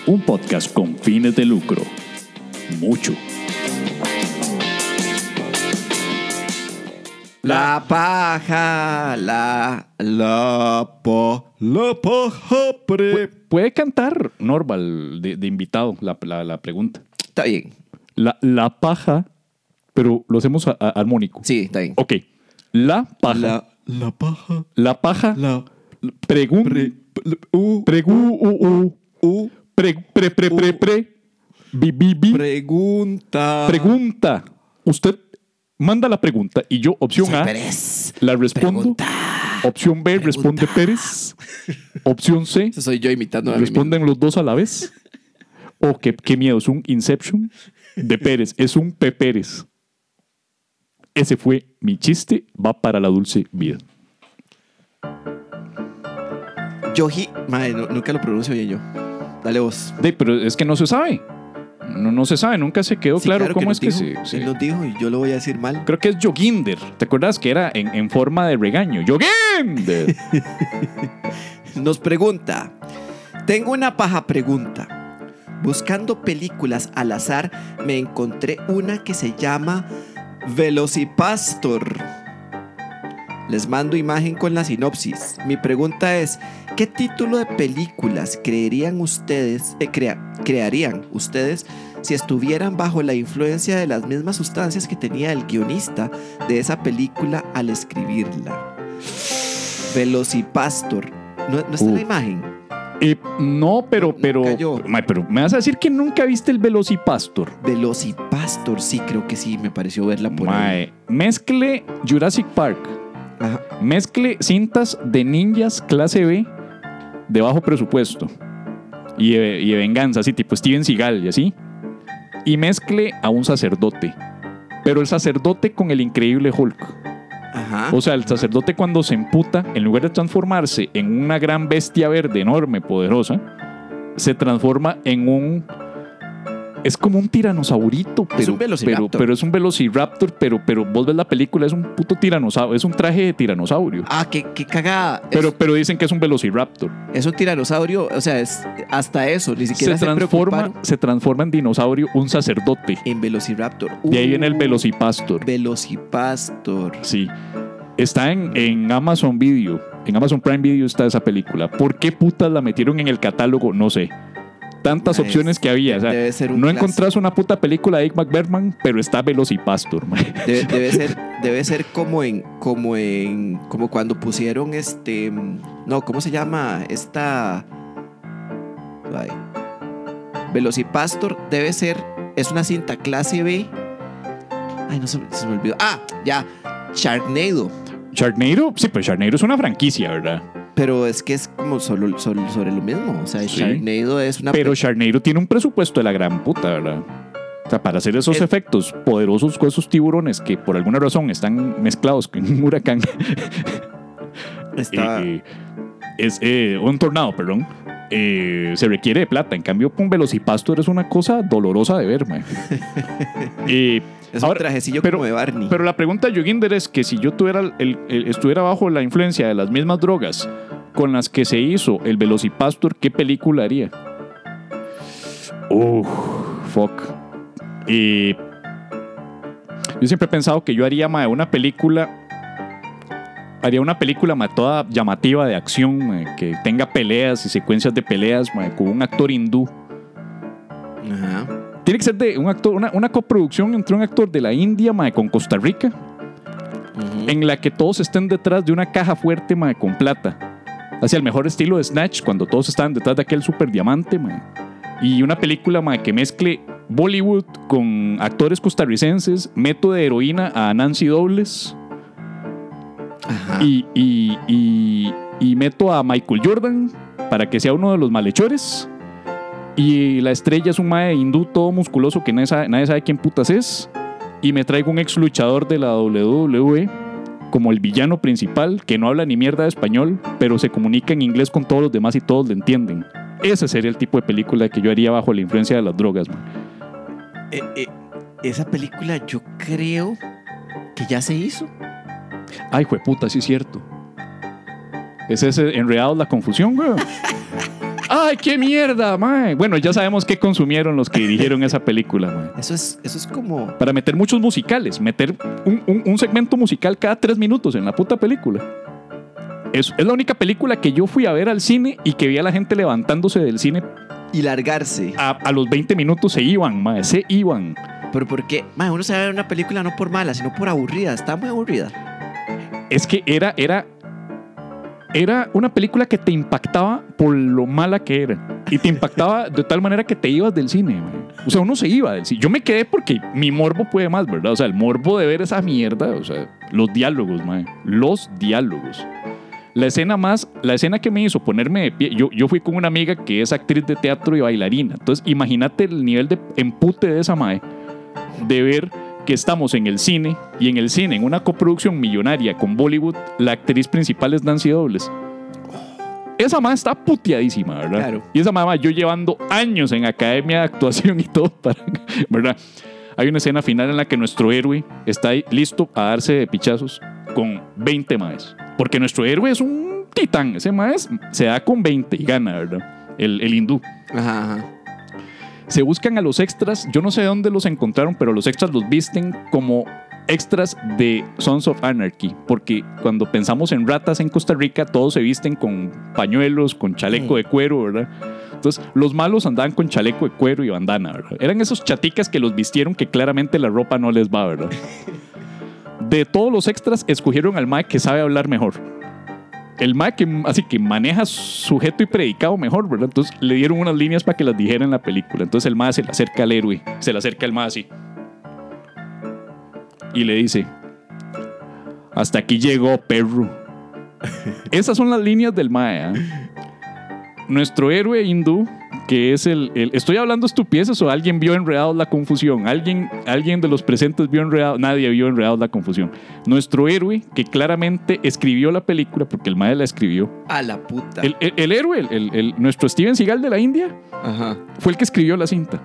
un podcast con fines de lucro. Mucho. La paja, la, la, pa, la paja pre. Pu- Puede cantar Norval de, de invitado la, la- la pregunta. Está bien. La, la paja, pero lo hacemos a- a- armónico. Sí, está bien. Ok. La paja. La, la paja, La paja. la, Pregun. pre, u, Pregu. U, u. u, Pre, pre, pre, pre, pre. Bi, bi, bi. pregunta. Pregunta. Usted manda la pregunta y yo, opción Soy A, Pérez. la respondo. Pregunta. Opción B, responde Pérez. Opción C, Eso soy yo imitando a mí responden los dos a la vez. O qué, qué miedo, es un Inception de Pérez, es un P. Pérez. Ese fue mi chiste, va para la dulce vida. Yoji. Madre, no- nunca lo pronuncio bien yo. Dale vos. De, pero es que no se sabe. No, no se sabe, nunca se quedó Sí, claro, cómo es que dijo, se- Él nos dijo y yo lo voy a decir mal. Creo que es Joginder. ¿Te acuerdas que era en, en forma de regaño? ¡Joginder! Nos pregunta. Tengo una paja pregunta. Buscando películas al azar, me encontré una que se llama Velocipastor. Les mando imagen con la sinopsis. Mi pregunta es, ¿qué título de películas creerían ustedes, eh, crea- crearían ustedes si estuvieran bajo la influencia de las mismas sustancias que tenía el guionista de esa película al escribirla? Velocipastor. ¿No, no está Uh. la imagen? Eh, no, pero, pero, pero me vas a decir que nunca viste el Velocipastor. Velocipastor, sí, creo que sí, me pareció verla por ahí. Mezcle Jurassic Park, Ajá. mezcle cintas de ninjas clase B de bajo presupuesto y de, y de venganza, así tipo Steven Seagal y así, y mezcle a un sacerdote, pero el sacerdote con el increíble Hulk. Ajá. O sea, el sacerdote cuando se emputa, en lugar de transformarse en una gran bestia verde enorme, poderosa, se transforma en un... Es como un tiranosaurito, pero, Es un velociraptor. pero, pero es un velociraptor, pero, pero vos ves la película, es un puto tiranosaurio, es un traje de tiranosaurio. Ah, qué, qué cagada. Pero, es, pero dicen que es un velociraptor. es un tiranosaurio, o sea, es hasta eso, ni siquiera se, transforma, preocuparon se transforma en dinosaurio un sacerdote. en Velociraptor. De ahí viene el Uh, velocipastor. Velocipastor. Sí. Está en, en Amazon Video. En Amazon Prime Video está esa película. ¿Por qué putas la metieron en el catálogo? No sé. Tantas es- opciones que había. O sea, debe ser un no clásico. encontrás una puta película de Igmar Bergman, pero está Velocipastor. Debe, debe ser, debe ser como en, como en, como cuando pusieron este, no, ¿cómo se llama? Esta, ay, Velocipastor debe ser, es una cinta clase B. Ay, no se, se me olvidó. Ah, ya, Sharknado. Sharknado, sí, pues Sharknado es una franquicia, ¿verdad? Pero es que es como solo, solo- sobre lo mismo. O sea, Sí. Sharknado es una. Pero Sharknado tiene un presupuesto de la gran puta, ¿verdad? O sea, para hacer esos Es- efectos poderosos con esos tiburones que por alguna razón están mezclados con un huracán. está- eh, es eh, un tornado, perdón. eh, se requiere de plata. En cambio, con Velocipastor es una cosa dolorosa de ver, mae. Eh, es ahora, un trajecillo pero- como de Barney. pero la pregunta de Joginder es que si yo tuviera el- el- estuviera bajo la influencia de las mismas drogas con las que se hizo el Velocipastor, ¿qué película haría? Uf, fuck. Eh, yo siempre he pensado que yo haría mae, una película. Haría una película mae, toda llamativa de acción, mae, que tenga peleas y secuencias de peleas con un actor hindú. Ajá. Tiene que ser de un actor, una, una coproducción entre un actor de la India mae, con Costa Rica, en la que todos estén detrás de una caja fuerte mae, con plata. Hacia el mejor estilo de Snatch, cuando todos están detrás de aquel super diamante. mae. Y una película mae, que mezcle Bollywood con actores costarricenses, meto de heroína a Nancy Dobles Ajá. y, y, y- y meto a Michael Jordan para que sea uno de los malhechores. Y la estrella es un mae hindú todo musculoso que nadie sabe, nadie sabe quién putas es. Y me traigo un ex luchador de la WWE como el villano principal que no habla ni mierda de español, pero se comunica en inglés con todos los demás y todos le entienden. Ese sería el tipo de película que yo haría bajo la influencia de las drogas. man. Eh, eh, esa película yo creo que ya se hizo. Ay, jueputa, sí es cierto. Ese es enredado la confusión, güey. ¡Ay, qué mierda, mae! Bueno, ya sabemos qué consumieron los que dirigieron esa película, mae. Eso es, eso es como. Para meter muchos musicales, meter un, un- un segmento musical cada tres minutos en la puta película. Es, es la única película que yo fui a ver al cine y que vi a la gente levantándose del cine Y largarse. a, a los 20 minutos se iban, mae, se iban. Pero porque, mae, uno se va a ver una película no por mala, sino por aburrida. Está muy aburrida. Es que era, era, era una película que te impactaba por lo mala que era. Y te impactaba de tal manera que te ibas del cine. mae. O sea, uno se iba del cine. Yo me quedé porque mi morbo puede más, ¿verdad? O sea, el morbo de ver esa mierda, o sea, los diálogos, mae. Los diálogos. La escena más, la escena que me hizo ponerme de pie, yo, yo fui con una amiga que es actriz de teatro y bailarina. Entonces, imagínate el nivel de empute de esa mae, de ver que estamos en el cine y en el cine, en una coproducción millonaria con Bollywood, la actriz principal es Nancy Dobles. Esa mae está puteadísima, ¿verdad? Claro. Y esa mamá, yo llevando años en academia de actuación y todo, para, ¿verdad? Hay una escena final en la que nuestro héroe está ahí listo a darse de pichazos con 20 maes. Porque nuestro héroe es un titán. Ese maes se da con 20 y gana, ¿verdad? El, el hindú. Ajá, ajá. Se buscan a los extras. Yo no sé de dónde los encontraron, pero los extras los visten como extras de Sons of Anarchy. Porque cuando pensamos en ratas en Costa Rica, todos se visten con pañuelos, con chaleco de cuero, ¿verdad? Entonces, los malos andaban con chaleco de cuero y bandana, ¿verdad? Eran esos chaticas que los vistieron que claramente la ropa no les va, ¿verdad? De todos los extras, escogieron al Mike que sabe hablar mejor. El Mike que, así que maneja sujeto y predicado mejor, ¿verdad? Entonces le dieron unas líneas para que las dijera en la película. Entonces el Mae se le acerca al héroe, se le acerca al Mae así. Y le dice: Hasta aquí llegó, perro. Esas son las líneas del Mae. ¿ah? Nuestro héroe hindú, que es el, el- Estoy hablando estupideces o alguien vio enredados la confusión. Alguien, alguien de los presentes vio enredados. Nadie vio enredados la confusión. Nuestro héroe, que claramente escribió la película, porque el Mae la escribió. A la puta. El, el- el héroe, el, nuestro Steven Seagal de la India, Ajá. fue el que escribió la cinta.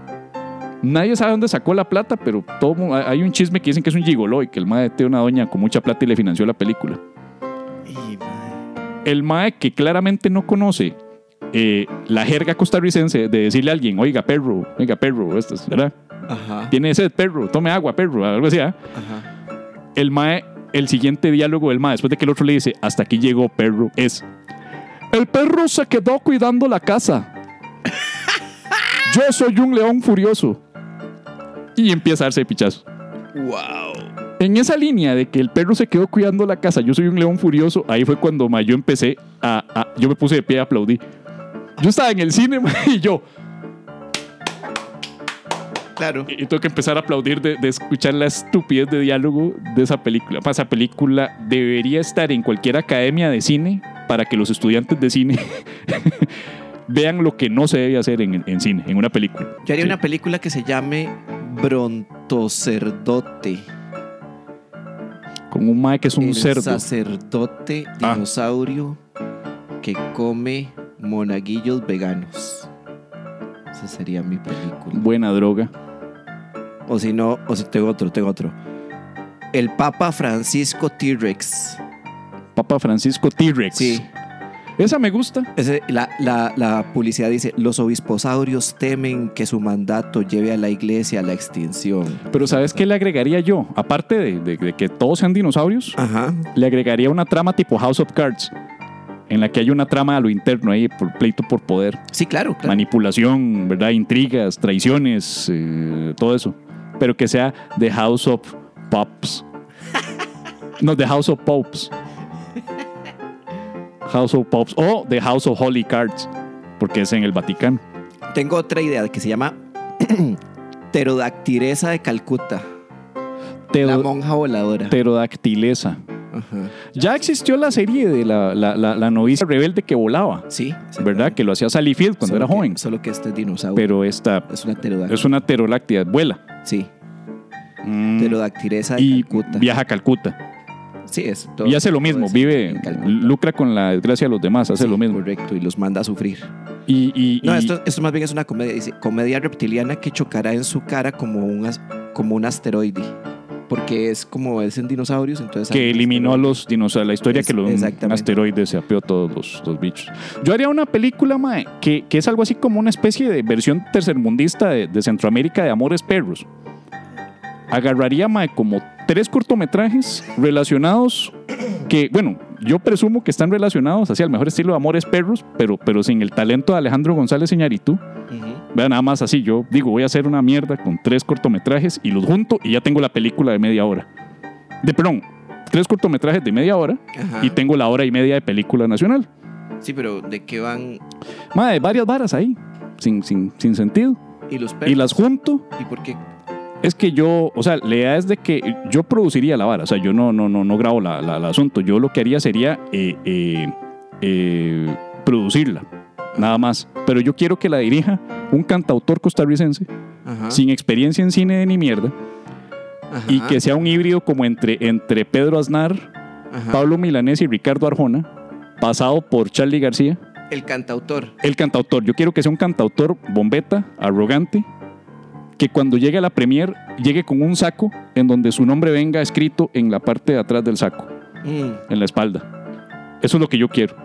Nadie sabe dónde sacó la plata, pero todo, hay un chisme que dicen que es un gigoló y que el mae tiene una doña con mucha plata y le financió la película. Y, mae. El mae que claramente no conoce eh, la jerga costarricense de decirle a alguien, oiga perro, oiga perro, esto es, ¿verdad? Ajá. Tiene sed perro, tome agua perro, algo así. ¿ah? Ajá. El mae, el siguiente diálogo del mae, después de que el otro le dice, hasta aquí llegó perro, es, el perro se quedó cuidando la casa. Yo soy un león furioso. Y empieza a darse de pichazo. Wow. En esa línea de que el perro se quedó cuidando la casa, yo soy un león furioso, ahí fue cuando ma, yo empecé a, a- Yo me puse de pie y aplaudí. Yo estaba en el cine y yo. Claro. Y tengo que empezar a aplaudir de, de escuchar la estupidez de diálogo de esa película. Esa película debería estar en cualquier academia de cine para que los estudiantes de cine vean lo que no se debe hacer en, en cine, en una película. Yo haría Sí. una película que se llame Brontocerdote. Con un mae que es un el cerdo. sacerdote Ah. dinosaurio que come monaguillos veganos. Esa sería mi película. Buena droga. O si no, o si tengo otro, tengo otro. El Papa Francisco T-Rex. Papa Francisco T-Rex. Sí. Esa me gusta. Ese- la, la, la publicidad dice, los obisposaurios temen que su mandato lleve a la iglesia a la extinción. Pero ¿sabes qué le agregaría yo? Aparte de, de- de que todos sean dinosaurios, Ajá. le agregaría una trama tipo House of Cards, en la que hay una trama a lo interno ahí, por pleito por poder, Sí, claro, claro. manipulación, ¿verdad? Intrigas, traiciones, eh, todo eso. Pero que sea The House of Pops. no, The House of Popes. House of Pops. O The House of Holy Cards, porque es en el Vaticano. Tengo otra idea que se llama Pterodactiresa de Calcuta. La monja voladora. Pterodactilesa. Ajá. Ya existió la serie de la, la, la, la novicia rebelde que volaba, Sí. ¿verdad? Que lo hacía Sally Field cuando Solo era que- joven. Solo que este es dinosaurio. Pero esta es una pterodáctila. es una pterodáctila, vuela. Sí. Mm. De Y Calcuta. viaja a Calcuta. Sí, es. todo- Y hace lo mismo, vive, lucra con la desgracia de los demás, hace Sí, lo mismo. Correcto, y los manda a sufrir. Y, y- No, y- esto, esto más bien es una comedia. Dice, comedia reptiliana que chocará en su cara como un, como un asteroide. Porque es como es en dinosaurios, entonces... que eliminó a los dinosaurios, la historia Es- que los exactamente. asteroides se apeó a todos los, los bichos. Yo haría una película, mae, que, que es algo así como una especie de versión tercermundista de, de Centroamérica de Amores Perros. Agarraría, mae, como tres cortometrajes relacionados que, bueno, yo presumo que están relacionados hacia el mejor estilo de Amores Perros, pero, pero sin el talento de Alejandro González Iñárritu. Vean, nada más así, yo digo, voy a hacer una mierda con tres cortometrajes y los junto y ya tengo la película de media hora. De, perdón, tres cortometrajes de media hora Ajá. y tengo la hora y media de película nacional. Sí, pero ¿de qué van? Madre, varias varas ahí, sin, sin, sin sentido. ¿Y los perros? Y las junto. ¿Y por qué? Es que yo, o sea, la idea es de que yo produciría la vara, o sea, yo no, no, no, no grabo la, la- el asunto. Yo lo que haría sería eh, eh, eh, producirla, nada más. Pero yo quiero que la dirija un cantautor costarricense Ajá. sin experiencia en cine ni mierda Ajá. y que sea un híbrido como entre, entre Pedro Aznar, Ajá. Pablo Milanés y Ricardo Arjona, pasado por Charlie García. El cantautor. El cantautor, yo quiero que sea un cantautor bombeta, arrogante, que cuando llegue a la premier llegue con un saco en donde su nombre venga escrito en la parte de atrás del saco, Mm. en la espalda. Eso es lo que yo quiero.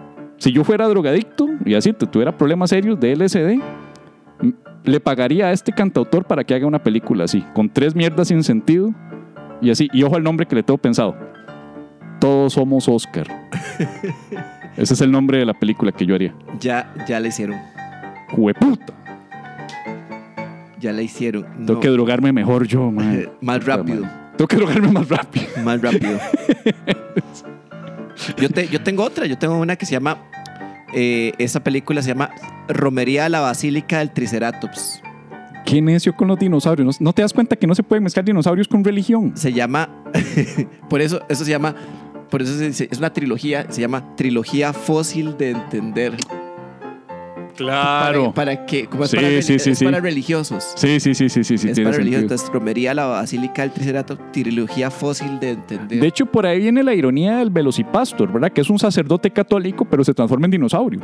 Si yo fuera drogadicto y así tu- tuviera problemas serios de LSD, le pagaría a este cantautor para que haga una película así, con tres mierdas sin sentido y así. Y ojo al nombre que le tengo pensado. Todos somos Oscar. Ese es el nombre de la película que yo haría. Ya, ya la hicieron. Jueputa. Ya la hicieron. Tengo No. que drogarme mejor yo, man. Más rápido. Tengo que drogarme más rápido. Más rápido. yo, te- yo tengo otra. Yo tengo una que se llama. eh, esa película se llama Romería a la Basílica del Triceratops. Qué necio con los dinosaurios. ¿No, no te das cuenta que no se pueden mezclar dinosaurios con religión? Se llama. por eso, eso se llama. Por eso se es una trilogía. Se llama Trilogía Fósil de Entender. Claro. Para, para que. Como es, Sí, para, sí, sí, es sí. para religiosos. Sí, sí, sí, sí, sí, es tiene para religiosos. Entonces, Romería la Basílica del Triceratops. Trilogía Fósil de Entender. De hecho, por ahí viene la ironía del velocipastor, ¿verdad? Que es un sacerdote católico, pero se transforma en dinosaurio.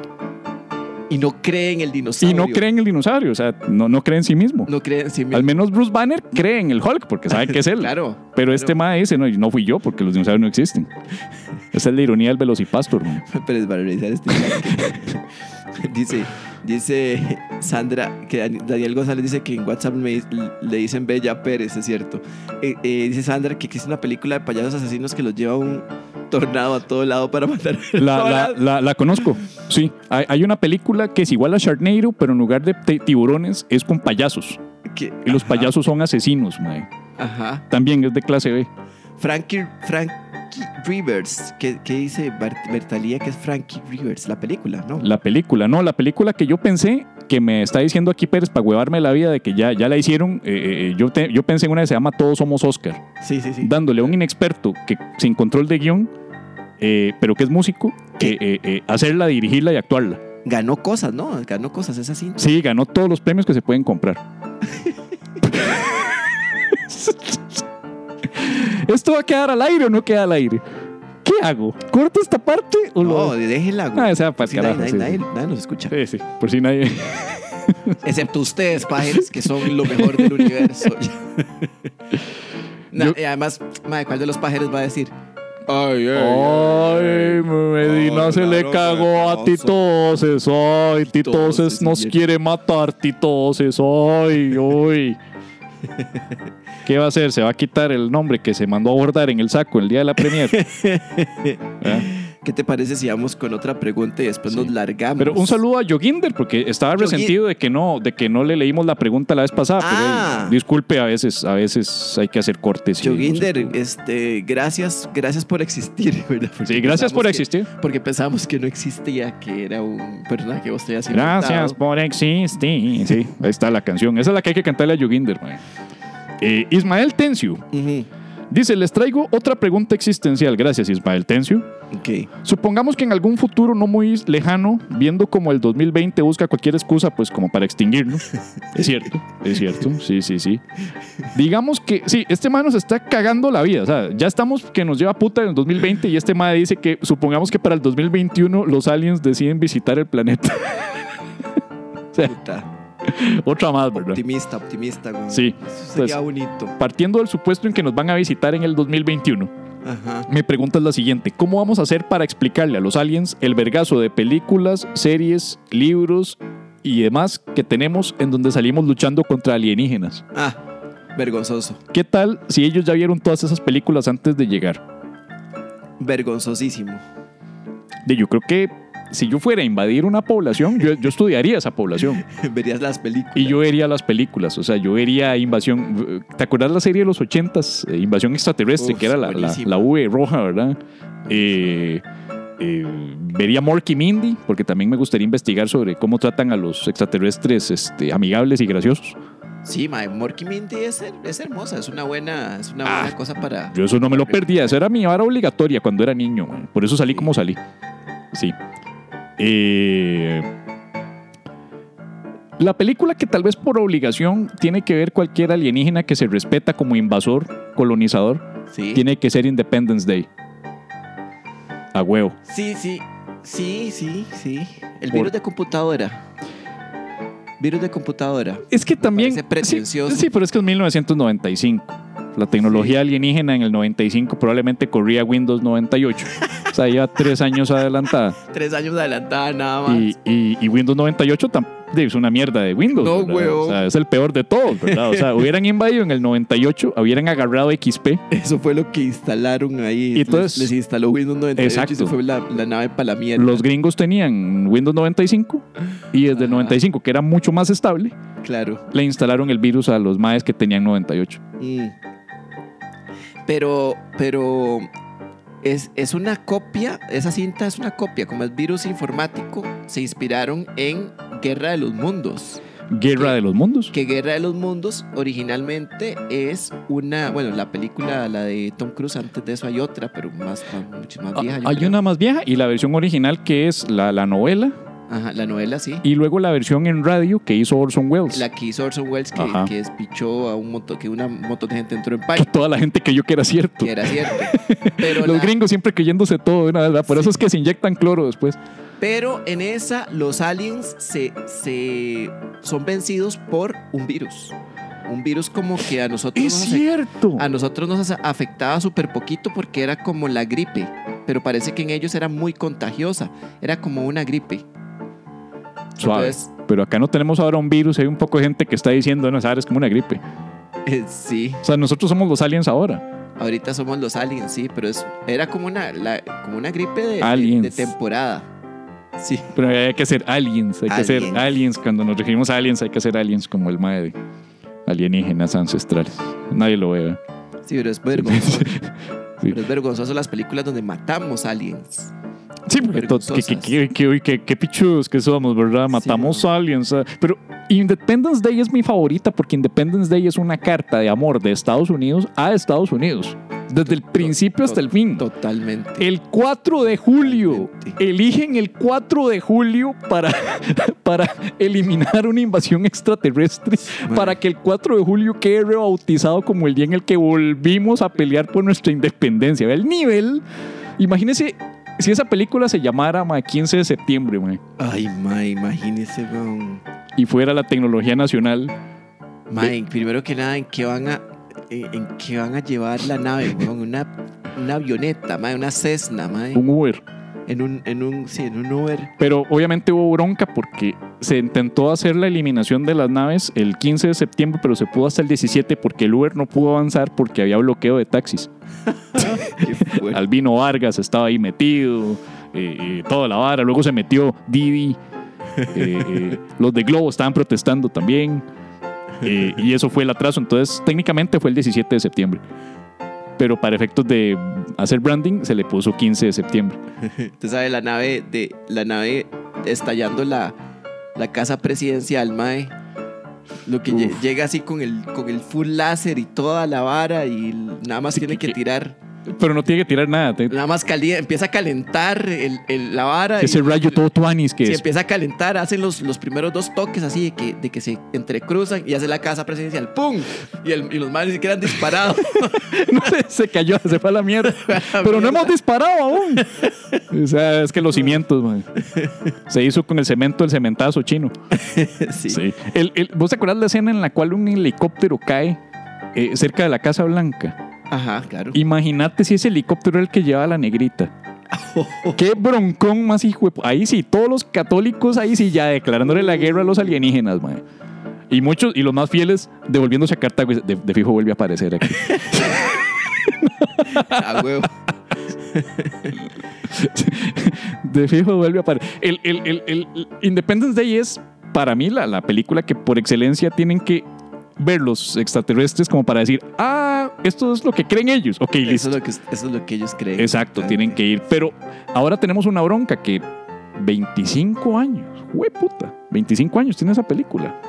y no cree en el dinosaurio. Y no cree en el dinosaurio, o sea, no, no cree en sí mismo. No cree en sí mismo. Al menos Bruce Banner cree en el Hulk, porque sabe que es él. Claro. Pero este ma dice, no, no fui yo, porque los dinosaurios no existen. Esa es la ironía del velocipastor. Pero es para revisar este. dice, dice Sandra, que Dani- Daniel González dice que en WhatsApp me- le dicen Bella Pérez, es cierto. Eh, eh, dice Sandra que existe una película de payasos asesinos que los lleva un tornado a todo lado para matar. La, la, la- la conozco, sí. Hay, hay una película que es igual a Sharknado, pero en lugar de ti- tiburones es con payasos. Y los ajá, payasos son asesinos, mae. Ajá. También es de clase B. Frankie, Frankie Rivers. ¿Qué, qué dice Bertalía que es Frankie Rivers? La película, ¿no? La película, no, la película que yo pensé que me está diciendo aquí Pérez para huevarme la vida de que ya, ya la hicieron. eh, eh, yo, te- yo pensé en una que se llama Todos Somos Oscar, Sí, sí, sí. dándole a un inexperto que sin control de guion, eh, pero que es músico, eh, eh, eh, hacerla, dirigirla y actuarla. Ganó cosas, ¿no? Ganó cosas, es así. Sí, ganó todos los premios que se pueden comprar. ¿Esto va a quedar al aire o no queda al aire? ¿Qué hago? ¿Corto esta parte o No, lo.? déjenla. güey. Ah, esa para Sí, nadie, carajo. nadie- sí, nadie- sí. nadie nos escucha. Sí, sí, por si nadie. Excepto ustedes, pájaros, que son lo mejor del universo. Yo- y además, madre, ¿cuál de los pájaros va a decir? Ay, Ay, Medina Ay, se le claro, cagó a ¿qué Titoses. Ay, Titoses Titoses, nos quiere matar, Titoses. Ay, uy. ¿Qué va a hacer? ¿Se va a quitar el nombre que se mandó a bordar en el saco el día de la premier? ¿Eh? ¿Qué te parece si vamos con otra pregunta y después Sí. nos largamos? Pero un saludo a Yoginder, porque estaba Yogi- resentido de que no, de que no le leímos la pregunta la vez pasada. pero, Ah. eh, disculpe, a veces, a veces hay que hacer cortes. y- Joginder, este, gracias, gracias por existir, ¿verdad? Porque Sí, gracias por que- existir. porque pensamos que no existía, que era un personaje que vos te habías Gracias inventado. por existir. Sí, ahí está la canción. Esa es la que hay que cantarle a Yoginder. mae. Eh, Ismael Tencio Ujú, dice: Les traigo otra pregunta existencial. Gracias, Ismael Tencio. Supongamos que en algún futuro no muy lejano, viendo como el 2020 busca cualquier excusa, pues como para extinguirnos. es cierto, es cierto. Sí, sí, sí. Digamos que, sí, este man nos está cagando la vida. O sea, ya estamos que nos lleva puta en el 2020 y este man dice que supongamos que para el 2021 los aliens deciden visitar el planeta. o sea, Puta. Otra más, ¿verdad? Optimista, optimista. güey. Sí. Eso sería Entonces- bonito. Partiendo del supuesto en que nos van a visitar en el 2021, Ajá. mi pregunta es la siguiente. ¿Cómo vamos a hacer para explicarle a los aliens el vergazo de películas, series, libros y demás que tenemos en donde salimos luchando contra alienígenas? Ah, vergonzoso. ¿Qué tal si ellos ya vieron todas esas películas antes de llegar? Vergonzosísimo. De, yo creo que si yo fuera a invadir una población, yo, yo estudiaría esa población. Verías las películas. Y yo vería las películas, o sea, yo vería Invasión. ¿Te acuerdas la serie de los 80s? Eh, Invasión extraterrestre, Uf, que era la, la, la V roja, ¿verdad? Eh, eh, vería Morky Mindy, porque también me gustaría investigar sobre cómo tratan a los extraterrestres este, amigables y graciosos. Sí, mae, Morky Mindy es, es hermosa, es una buena, es una Ah. buena cosa para. Yo eso no me lo perdía, eso era mi vara obligatoria cuando era niño, man. por eso salí como salí. Sí. Eh, la película que tal vez por obligación tiene que ver cualquier alienígena que se respeta como invasor, colonizador, Sí. tiene que ser Independence Day. A huevo. Sí, sí, sí, sí, sí. El Por- virus de computadora. Virus de computadora. Es que también... pretencioso. Sí, sí, pero es que es 1995. La tecnología alienígena en el 95 probablemente corría Windows 98. o sea, ya tres años adelantada. Tres años adelantada nada más. Y, y- y Windows 98 tam- es una mierda de Windows. No, huevón. O sea, es el peor de todos, ¿verdad? O sea, hubieran invadido en el 98, hubieran agarrado XP. Eso fue lo que instalaron ahí. Y entonces- les, les instaló Windows 98 y Exacto. se fue la, la nave para la mierda. Los gringos tenían Windows 95 y desde el Ajá. 95, que era mucho más estable, Claro. le instalaron el virus a los maes que tenían 98. Mm. Pero, pero es, es una copia, esa cinta es una copia, como es virus informático, se inspiraron en Guerra de los Mundos. Guerra de los Mundos. Que Guerra de los Mundos originalmente es una, bueno, la película, la de Tom Cruise, antes de eso hay otra, pero más, mucho más vieja. Ah, Hay creo. una más vieja y la versión original que es la, la novela Ajá, la novela sí. y luego la versión en radio que hizo Orson Welles. La que hizo Orson Welles que, Ajá. que despichó a un montón, que una un montón de gente entró en Que pánico, toda la gente creyó que era cierto. que era cierto. Pero Los la- gringos siempre creyéndose todo de una ¿verdad? Por eso es que se inyectan cloro después. Pero en esa, los aliens se, se son vencidos por un virus. Un virus como que a nosotros, Es nos, cierto. a nosotros nos afectaba súper poquito porque era como la gripe. Pero parece que en ellos era muy contagiosa. Era como una gripe. Suave. Entonces- Pero acá no tenemos ahora un virus, hay un poco de gente que está diciendo, no, sabes, es como una gripe. Eh, sí, O sea, nosotros somos los aliens ahora. ahorita somos los aliens, sí. Pero es, era como una, la- como una gripe de, de- de temporada. Sí. Pero hay que ser aliens, hay que ser Aliens. Cuando nos referimos a aliens, hay que ser aliens como el mae de alienígenas ancestrales. Nadie lo ve. ¿verdad? Sí, pero es vergonzoso. Sí. Pero es vergonzoso las películas donde matamos aliens. Sí, porque que, que, que, que, pichus que somos, ¿verdad? Matamos aliens. Pero Independence Day es mi favorita porque Independence Day es una carta de amor de Estados Unidos a Estados Unidos. Desde el principio hasta el fin. Totalmente. El 4 de julio. Eligen el 4 de julio para, para eliminar una invasión extraterrestre. Para que el 4 de julio quede rebautizado como el día en el que volvimos a pelear por nuestra independencia. El nivel. Imagínense si esa película se llamara ma, 15 de septiembre ma, Ay, ma, imagínese, weón. y fuera la tecnología nacional. Ma, en- primero que nada, ¿en qué van a, en, en qué van a llevar la nave, weón? Una, una avioneta, ma, una Cessna, ma. Un Uber. En un, en un, sí, en un Uber. Pero obviamente hubo bronca porque se intentó hacer la eliminación de las naves el 15 de septiembre, pero se pudo hasta el 17 porque el Uber no pudo avanzar porque había bloqueo de taxis. Albino Vargas estaba ahí metido, eh, eh, toda la vara. Luego se metió Didi. eh, los de Globo estaban protestando también. y eso fue el atraso. Entonces, técnicamente fue el 17 de septiembre. Pero para efectos de hacer branding, se le puso 15 de septiembre. Usted sabe, la nave, de, la nave estallando la, la casa presidencial, mae. Lo que lle- llega así con el, con el full láser y toda la vara y nada más tiene que tirar Pero no tiene que tirar nada. Nada más calienta, empieza a calentar el, el- la vara. Ese y- rayo todo tuanis que Sí, es. empieza a calentar, hacen los, los primeros dos toques así de que, de que se entrecruzan y hace la casa presidencial. ¡Pum! Y, el- y los males ni siquiera han disparado. No sé, se cayó, se fue a la mierda. Pero no hemos disparado aún. O sea, es que los cimientos, man. Se hizo con el cemento, el cementazo chino. sí. Sí. El- ¿Vos te acuerdas la escena en la cual un helicóptero cae eh, cerca de la Casa Blanca? Ajá, claro. Imagínate si ese helicóptero era el que lleva a la negrita. Qué broncón más hijo de Ahí sí, todos los católicos ahí sí ya declarándole la guerra a los alienígenas, man. Y muchos, y los más fieles, devolviéndose a Cartago. De, de fijo vuelve a aparecer aquí. A huevo. De fijo vuelve a aparecer. El, el- el- el- el Independence Day es, para mí, la, la película que por excelencia tienen que ver los extraterrestres como para decir, ah, esto es lo que creen ellos. Ok, Eso listo. es, lo que, eso es lo que ellos creen. Exacto, tienen que ir. Pero ahora tenemos una bronca que 25 años, güey puta, 25 años tiene esa película.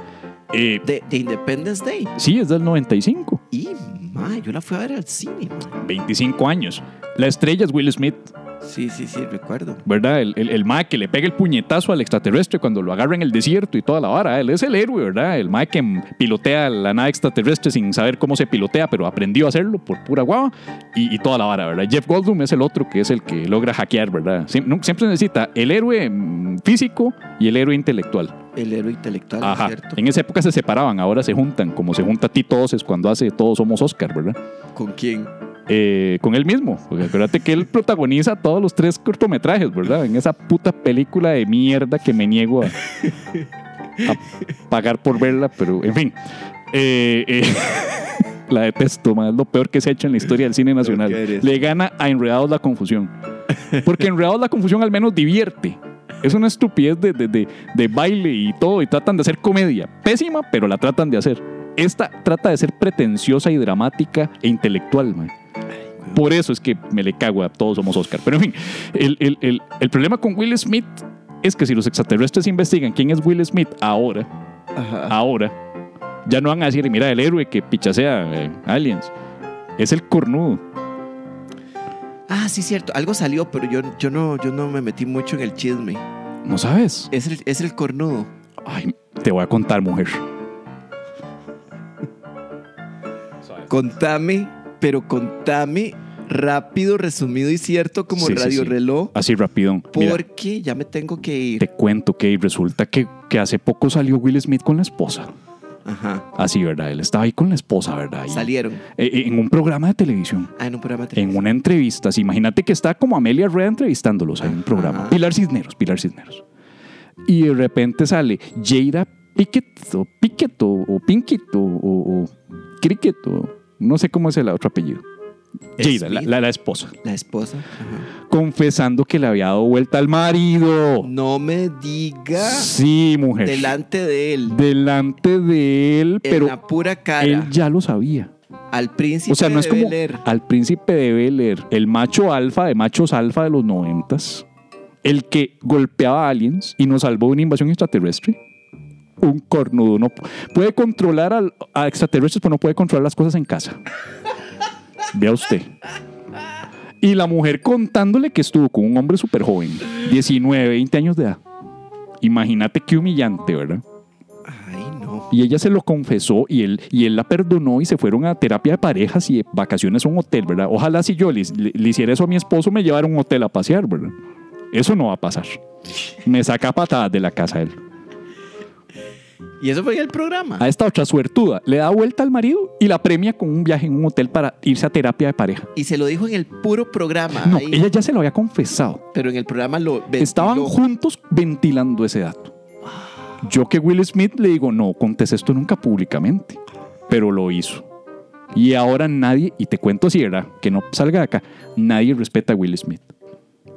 Eh, De, de Independence Day. sí, es del 95, Y, ma, yo la fui a ver al cine, ma. 25 años. La estrella es Will Smith, Sí, sí, sí, recuerdo. ¿verdad? El, el, el mae que le pega el puñetazo al extraterrestre cuando lo agarra en el desierto y toda la vara. Él es el héroe, ¿verdad? El mae que pilotea la nave extraterrestre sin saber cómo se pilotea, pero aprendió a hacerlo por pura guava y, y toda la vara, ¿verdad? Jeff Goldblum es el otro que es el que logra hackear, ¿verdad? Siempre, necesita el héroe mm, físico y el héroe intelectual. El héroe intelectual, Ajá. ¿cierto? En esa época se separaban, ahora se juntan, como se junta Tito Oses cuando hace Todos Somos Oscar, ¿verdad? ¿Con quién? Eh, con él mismo. Porque acuérdate que él protagoniza todos los tres cortometrajes, ¿verdad? En esa puta película de mierda que me niego a, a pagar por verla, pero en fin. Eh, eh, la detesto, es lo peor que se ha hecho en la historia del cine nacional. Le gana a Enredados la confusión. Porque Enredados la confusión al menos divierte. Es una estupidez de, de- de- de baile y todo, y tratan de hacer comedia. Pésima, pero la tratan de hacer. Esta trata de ser pretenciosa y dramática e intelectual, man. Por eso es que me le cago a todos somos Oscar. Pero en fin, el, el- el- el problema con Will Smith es que si los extraterrestres investigan quién es Will Smith ahora, Ajá. ahora, ya no van a decir, mira, el héroe que pichasea eh, aliens. Es el cornudo. Ah, sí, cierto. Algo salió, pero yo, yo, no, yo no me metí mucho en el chisme. ¿No sabes? Es el, es el cornudo. Ay, te voy a contar, mujer. Contame, pero contame rápido, resumido y cierto como Sí, radio sí. reloj. Así. Mira, Porque ya me tengo que ir. te cuento que resulta que, que hace poco salió Will Smith con la esposa. Ajá. Así, ¿verdad? Él estaba ahí con la esposa, ¿verdad? Y- Salieron. eh, eh, en un programa de televisión. Ah, en un programa de En televisión. una entrevista. imagínate que está como Amelia Rueda entrevistándolos en un Ajá. programa. Pilar Cisneros, Pilar Cisneros. Y de repente sale Jada Pickett o Pickett o, o Pinkett o, o, o Cricket o no sé cómo es el otro apellido. Jada, la, Smith. la- la esposa, La esposa. Ajá. confesando que le había dado vuelta al marido. No me diga Sí, mujer. delante de él. Delante de él, en pero la pura cara. él ya lo sabía. Al príncipe O sea, no es de como Bel-Air. al príncipe de Bel Air, el macho alfa de machos alfa de los noventas, el que golpeaba a aliens y nos salvó de una invasión extraterrestre. Un cornudo. No puede controlar al- a extraterrestres, pero no puede controlar las cosas en casa. Vea usted. Y la mujer contándole que estuvo con un hombre súper joven, 19, 20 años de edad. Imagínate qué humillante, ¿verdad? Ay, no. Y ella se lo confesó y él, y él la perdonó y se fueron a terapia de parejas y de vacaciones a un hotel, ¿verdad? Ojalá si yo le, le- le hiciera eso a mi esposo, me llevara a un hotel a pasear, ¿verdad? Eso no va a pasar. Me saca patadas de la casa él. Y eso fue el programa. A esta otra suertuda le da vuelta al marido y la premia con un viaje en un hotel para irse a terapia de pareja. Y se lo dijo en el puro programa. No, ahí. ella ya se lo había confesado. Pero en el programa lo ventiló. Estaban juntos ventilando ese dato. Yo que Will Smith le digo, no contes esto nunca públicamente, pero lo hizo. Y ahora nadie, y te cuento así, ¿verdad? Que no salga de acá, nadie respeta a Will Smith.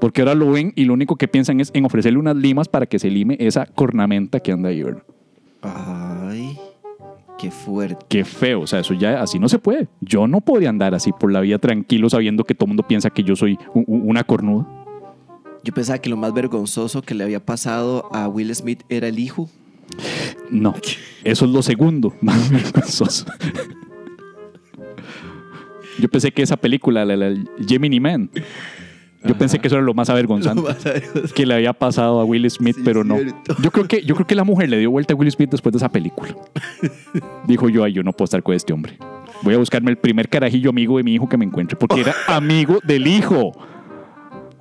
Porque ahora lo ven y lo único que piensan es en ofrecerle unas limas para que se lime esa cornamenta que anda ahí, ¿verdad? Ay, qué fuerte. Qué feo, o sea, eso ya así no se puede. Yo no podría andar así por la vida tranquilo sabiendo que todo el mundo piensa que yo soy u- u- una cornuda. Yo pensaba que lo más vergonzoso que le había pasado a Will Smith era el hijo. No, eso es lo segundo más vergonzoso. Yo pensé que esa película, la, la Gemini Man, yo pensé que eso era lo más avergonzante Lo más avergonzante. que le había pasado a Will Smith, Sí, pero no. cierto. Yo creo que yo creo que la mujer le dio vuelta a Will Smith después de esa película. Dijo yo, ay, yo no puedo estar con este hombre. Voy a buscarme el primer carajillo amigo de mi hijo que me encuentre, porque era amigo del hijo.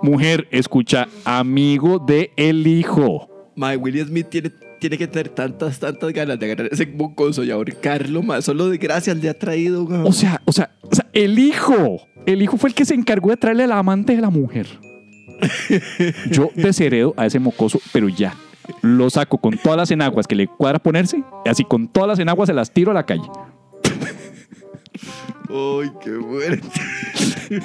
Mujer, escucha, amigo de el hijo. Mae, Will Smith tiene, tiene que tener tantas, tantas ganas de agarrar ese mocoso y ahorcarlo, mae. Solo de gracias le ha traído, weón. O sea, o sea, o sea, el hijo. El hijo fue el que se encargó de traerle a la amante de la mujer. Yo desheredo a ese mocoso, pero ya. Lo saco con todas las enaguas que le cuadra ponerse, y así con todas las enaguas se las tiro a la calle. Ay, qué muerte.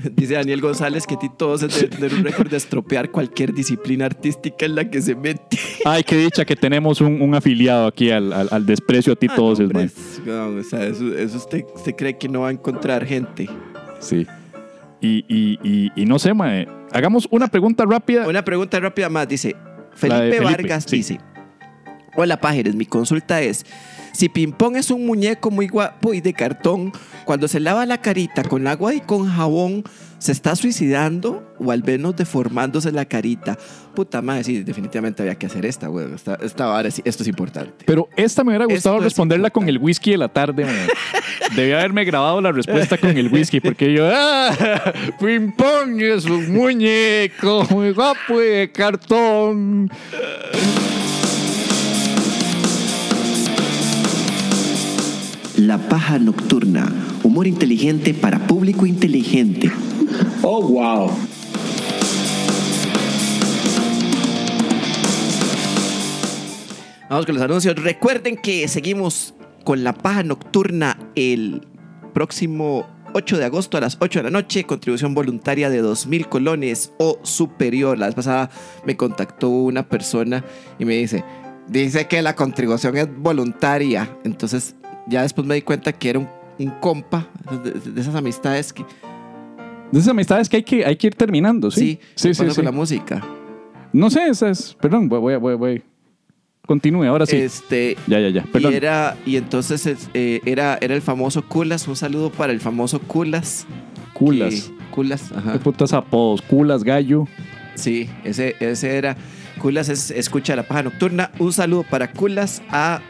Dice Daniel González que Tito se debe tener un récord de estropear cualquier disciplina artística en la que se mete. Ay, qué dicha que tenemos un, un afiliado aquí al, al- al desprecio a ti Ah, todos, no, es hombre, man. es- no, o sea, eso, eso usted, usted cree que no va a encontrar gente. Sí. Y, y, y, y no sé, mae. Hagamos una pregunta rápida. Una pregunta rápida más. Dice Felipe, Vargas sí. dice: Hola Pájeres, mi consulta es: si Pimpón es un muñeco muy guapo y de cartón, cuando se lava la carita con agua y con jabón, ¿se está suicidando o al menos deformándose la carita? Puta madre, sí, definitivamente había que hacer esta, güey. Esta, esta vara, esto es importante. Pero esta me hubiera gustado Esto responderla con el whisky de la tarde. Debía haberme grabado la respuesta con el whisky, porque yo, ¡ah! Ping pong es un muñeco muy guapo y de cartón. La paja nocturna. Humor inteligente para público inteligente. Oh, wow. Vamos con los anuncios. Recuerden que seguimos con la paja nocturna el próximo 8 de agosto a las 8 de la noche. Contribución voluntaria de 2.000 colones o superior. La vez pasada me contactó una persona y me dice, dice que la contribución es voluntaria. Entonces ya después me di cuenta que era un, un compa de, de esas amistades que De esas amistades que hay que, hay que ir terminando, sí, ¿sí? Sí, ¿qué sí, sí. con la música. No sé, esa es. Perdón, voy, voy, voy. voy. Continúe, ahora sí. Este, Ya, ya, ya. Perdón. Y, era, y entonces es- eh, era, era el famoso Culas. Un saludo para el famoso Culas. Culas. que- Culas, ajá. ¿Qué putas apodos? Culas, gallo. Sí, ese, ese era. Culas es, escucha la paja nocturna. Un saludo para Culas a.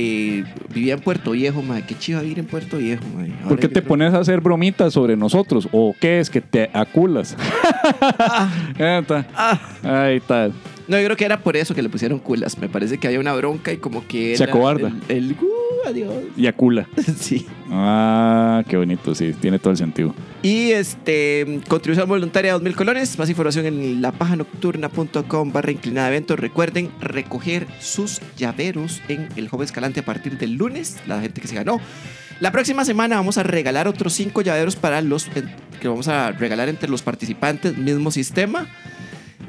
eh, vivía en Puerto Viejo, madre. Qué chido vivir en Puerto Viejo, madre. Ahora ¿Por qué te creo- pones a hacer bromitas sobre nosotros? ¿O qué es que te aculas? Ahí está. Ah, Ahí está. no, yo creo que era por eso que le pusieron Culas. Me parece que había una bronca y como que. Se acobarda. El, el, uh, adiós. Y acula. sí. Ah, qué bonito, sí. Tiene todo el sentido. Y este, contribución voluntaria de 2.000 colones. Más información en lapajanocturna.com barra inclinada eventos. Recuerden recoger sus llaveros en el Joven Escalante a partir del lunes. La gente que se ganó. La próxima semana vamos a regalar otros 5 llaveros para los que vamos a regalar entre los participantes. Mismo sistema.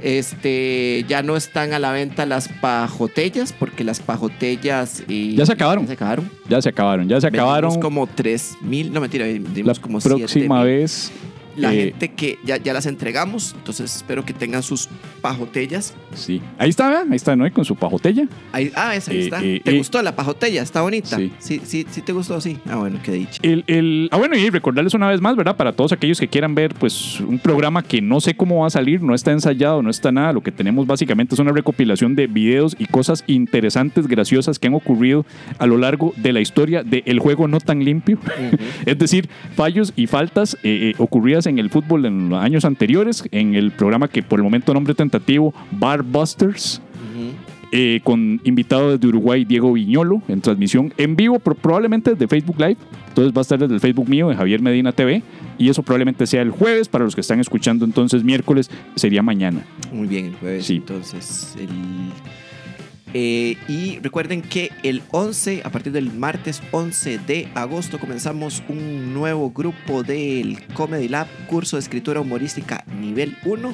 Este, ya no están a la venta las pajotellas porque las pajotellas eh, Ya se acabaron. ya se acabaron. Ya se acabaron, ya se Vendimos acabaron. como 3.000, no mentira, vendimos La como próxima 7,000 vez. La eh, gente que ya, ya las entregamos. Entonces espero que tengan sus pajotellas. Sí. Ahí está, vean, ahí está, ¿no? Con su pajotella. Ahí, ah, esa ahí Eh, está. eh, ¿Te gustó la pajotella? ¿Está bonita? Sí. Sí, sí, sí te gustó, sí. Ah, bueno, qué dicho. El, el- ah, bueno, y recordarles una vez más, ¿verdad? Para todos aquellos que quieran ver, pues, un programa que no sé cómo va a salir, no está ensayado, no está nada. Lo que tenemos básicamente es una recopilación de videos y cosas interesantes, graciosas que han ocurrido a lo largo de la historia del juego no tan limpio. es decir, fallos y faltas eh, en el fútbol en los años anteriores, en el programa que por el momento nombre tentativo, Bar Busters. eh, con invitado desde Uruguay, Diego Viñolo, en transmisión en vivo, pro- probablemente desde Facebook Live. Entonces va a estar desde el Facebook mío, de Javier Medina TV. Y eso probablemente sea el jueves. Para los que están escuchando entonces miércoles, sería mañana. Muy bien, el jueves. Sí. Entonces, el. Eh, y recuerden que el 11, a partir del martes 11 de agosto, comenzamos un nuevo grupo del Comedy Lab, curso de escritura humorística nivel 1.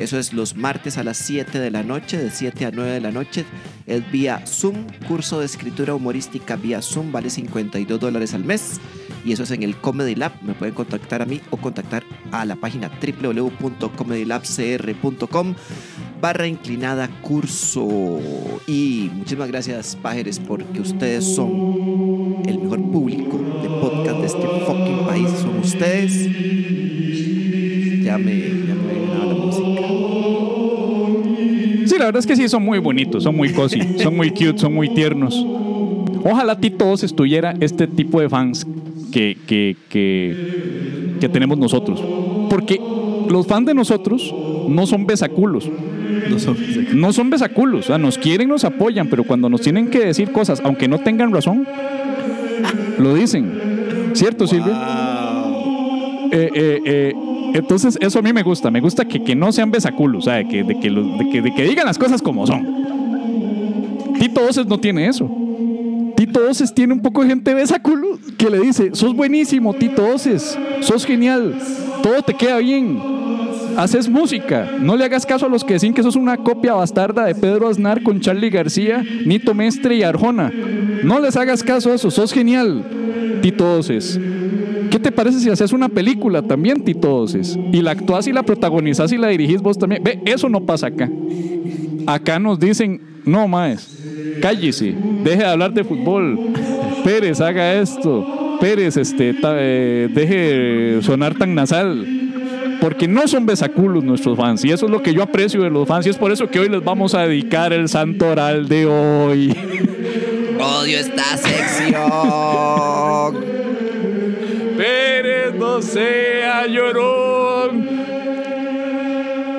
Eso es los martes a las 7 de la noche, de 7 a 9 de la noche. Es vía Zoom, curso de escritura humorística vía Zoom, vale 52 dólares al mes. Y eso es en el Comedy Lab. Me pueden contactar a mí o contactar a la página www.comedylabcr.com barra inclinada curso. Y muchísimas gracias, Pájeres, porque ustedes son el mejor público de podcast de ¿Qué fucking país son ustedes? Ya ya me la verdad es que sí, son muy bonitos, son muy cozy, son muy cute, son muy tiernos. Ojalá Tito Voces tuviera este tipo de fans que, que, que, que tenemos nosotros. Porque los fans de nosotros no son besaculos. No son No son besaculos. O sea, nos quieren, nos apoyan, pero cuando nos tienen que decir cosas, aunque no tengan razón, lo dicen. ¿Cierto, Silvia? Eh, eh, eh, entonces, eso a mí me gusta. Me gusta que, que no sean besaculos, o sea, que, de, que los- de, que, de que digan las cosas como son. Tito Voces no tiene eso. Tito Voces tiene un poco de gente besaculo que le dice: Sos buenísimo, Tito Voces. Sos genial. Todo te queda bien. Haces música. No le hagas caso a los que dicen que sos una copia bastarda de Pedro Aznar con Charlie García, Nito Mestre y Arjona. No les hagas caso a eso. Sos genial, Tito Voces. ¿Qué te parece si haces una película también, Tito Voces? Y la actuás y la protagonizás y la dirigís vos también. Ve, eso no pasa acá. Acá nos dicen, no, maes, cállese, deje de hablar de fútbol. Pérez, haga esto. Pérez, este, eh, deje de sonar tan nasal. Porque no son besaculos nuestros fans. Y eso es lo que yo aprecio de los fans. Y es por eso que hoy les vamos a dedicar el santo oral de hoy. Odio esta sección. Pérez, no sea llorón.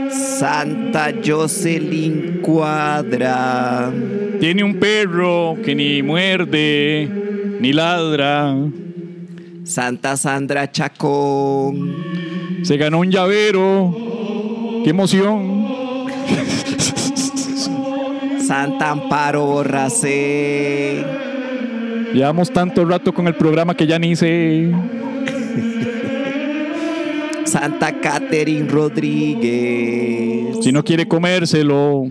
Santa Jocelyn Cuadra. Tiene un perro que ni muerde, ni ladra. Santa Sandra Chacón. Se ganó un llavero. ¡Qué emoción! Santa Amparo Borracé. Llevamos tanto rato con el programa que ya ni sé. Santa Catherine Rodríguez. Si no quiere comérselo,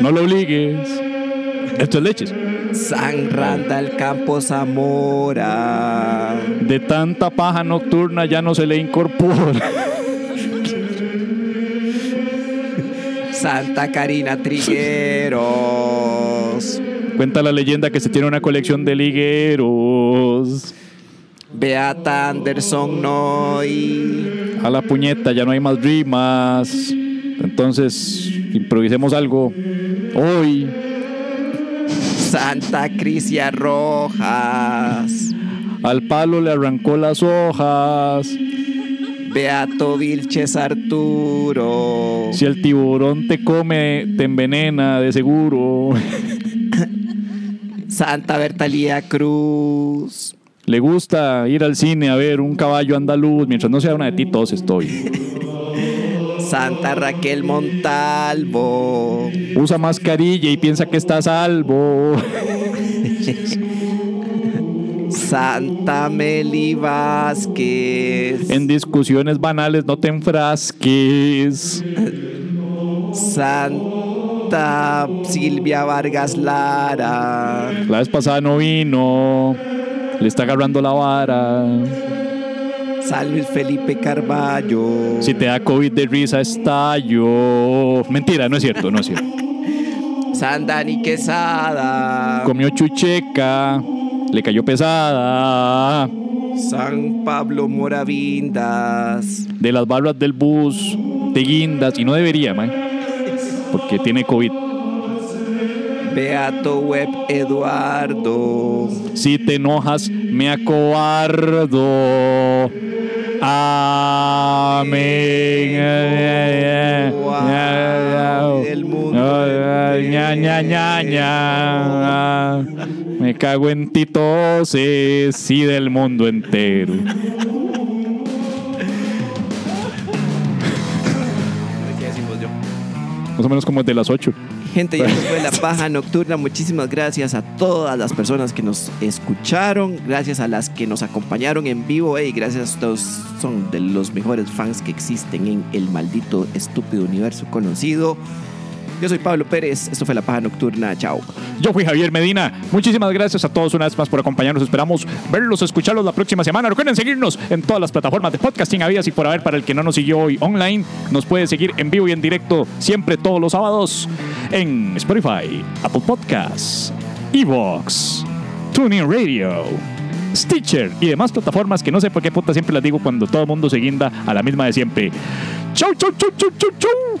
no lo obligues. Esto es leches. San Randall Campos Zamora. De tanta paja nocturna ya no se le incorpora. Santa Karina Trigueros. Cuenta la leyenda que se tiene una colección de ligueros. Beata Anderson Noy. A la puñeta, ya no hay más rimas. Entonces, improvisemos algo. Hoy, Santa Crisia Rojas. al palo le arrancó las hojas. Beato Vilches Arturo. Si el tiburón te come, te envenena de seguro. Santa Bertalía Cruz. Le gusta ir al cine a ver un caballo andaluz mientras no sea una de titos estoy. Santa Raquel Montalvo. Usa mascarilla y piensa que está a salvo. Santa Meli Vázquez. En discusiones banales no te enfrasques. Santa Silvia Vargas Lara. La vez pasada no vino. Le está agarrando la vara. San Luis Felipe Carballo. Si te da COVID de risa, estallo. Mentira, no es cierto, no es cierto. San Dani Quesada. Comió chucheca. Le cayó pesada. San Pablo Moravindas. De las barras del bus. De guindas. Y no debería, man. Porque tiene COVID. Beato Web Eduardo. Si te enojas, me acobardo. Amén. El mundo. Me cago en ti toses y del mundo entero. Más o menos como de las 8. Gente, ya fue la paja nocturna. Muchísimas gracias a todas las personas que nos escucharon, gracias a las que nos acompañaron en vivo y gracias a ustedes son de los mejores fans que existen en el maldito estúpido universo conocido. Yo soy Pablo Pérez, esto fue la paja nocturna. Chao. Yo fui Javier Medina. Muchísimas gracias a todos una vez más por acompañarnos. Esperamos verlos, escucharlos la próxima semana. Recuerden seguirnos en todas las plataformas de podcasting habidas y por haber para el que no nos siguió hoy online. Nos puede seguir en vivo y en directo siempre todos los sábados en Spotify, Apple Podcasts, Evox, TuneIn Radio, Stitcher y demás plataformas que no sé por qué puta siempre las digo cuando todo el mundo se guinda a la misma de siempre. Chau, chau, chau, chau, chau, chau.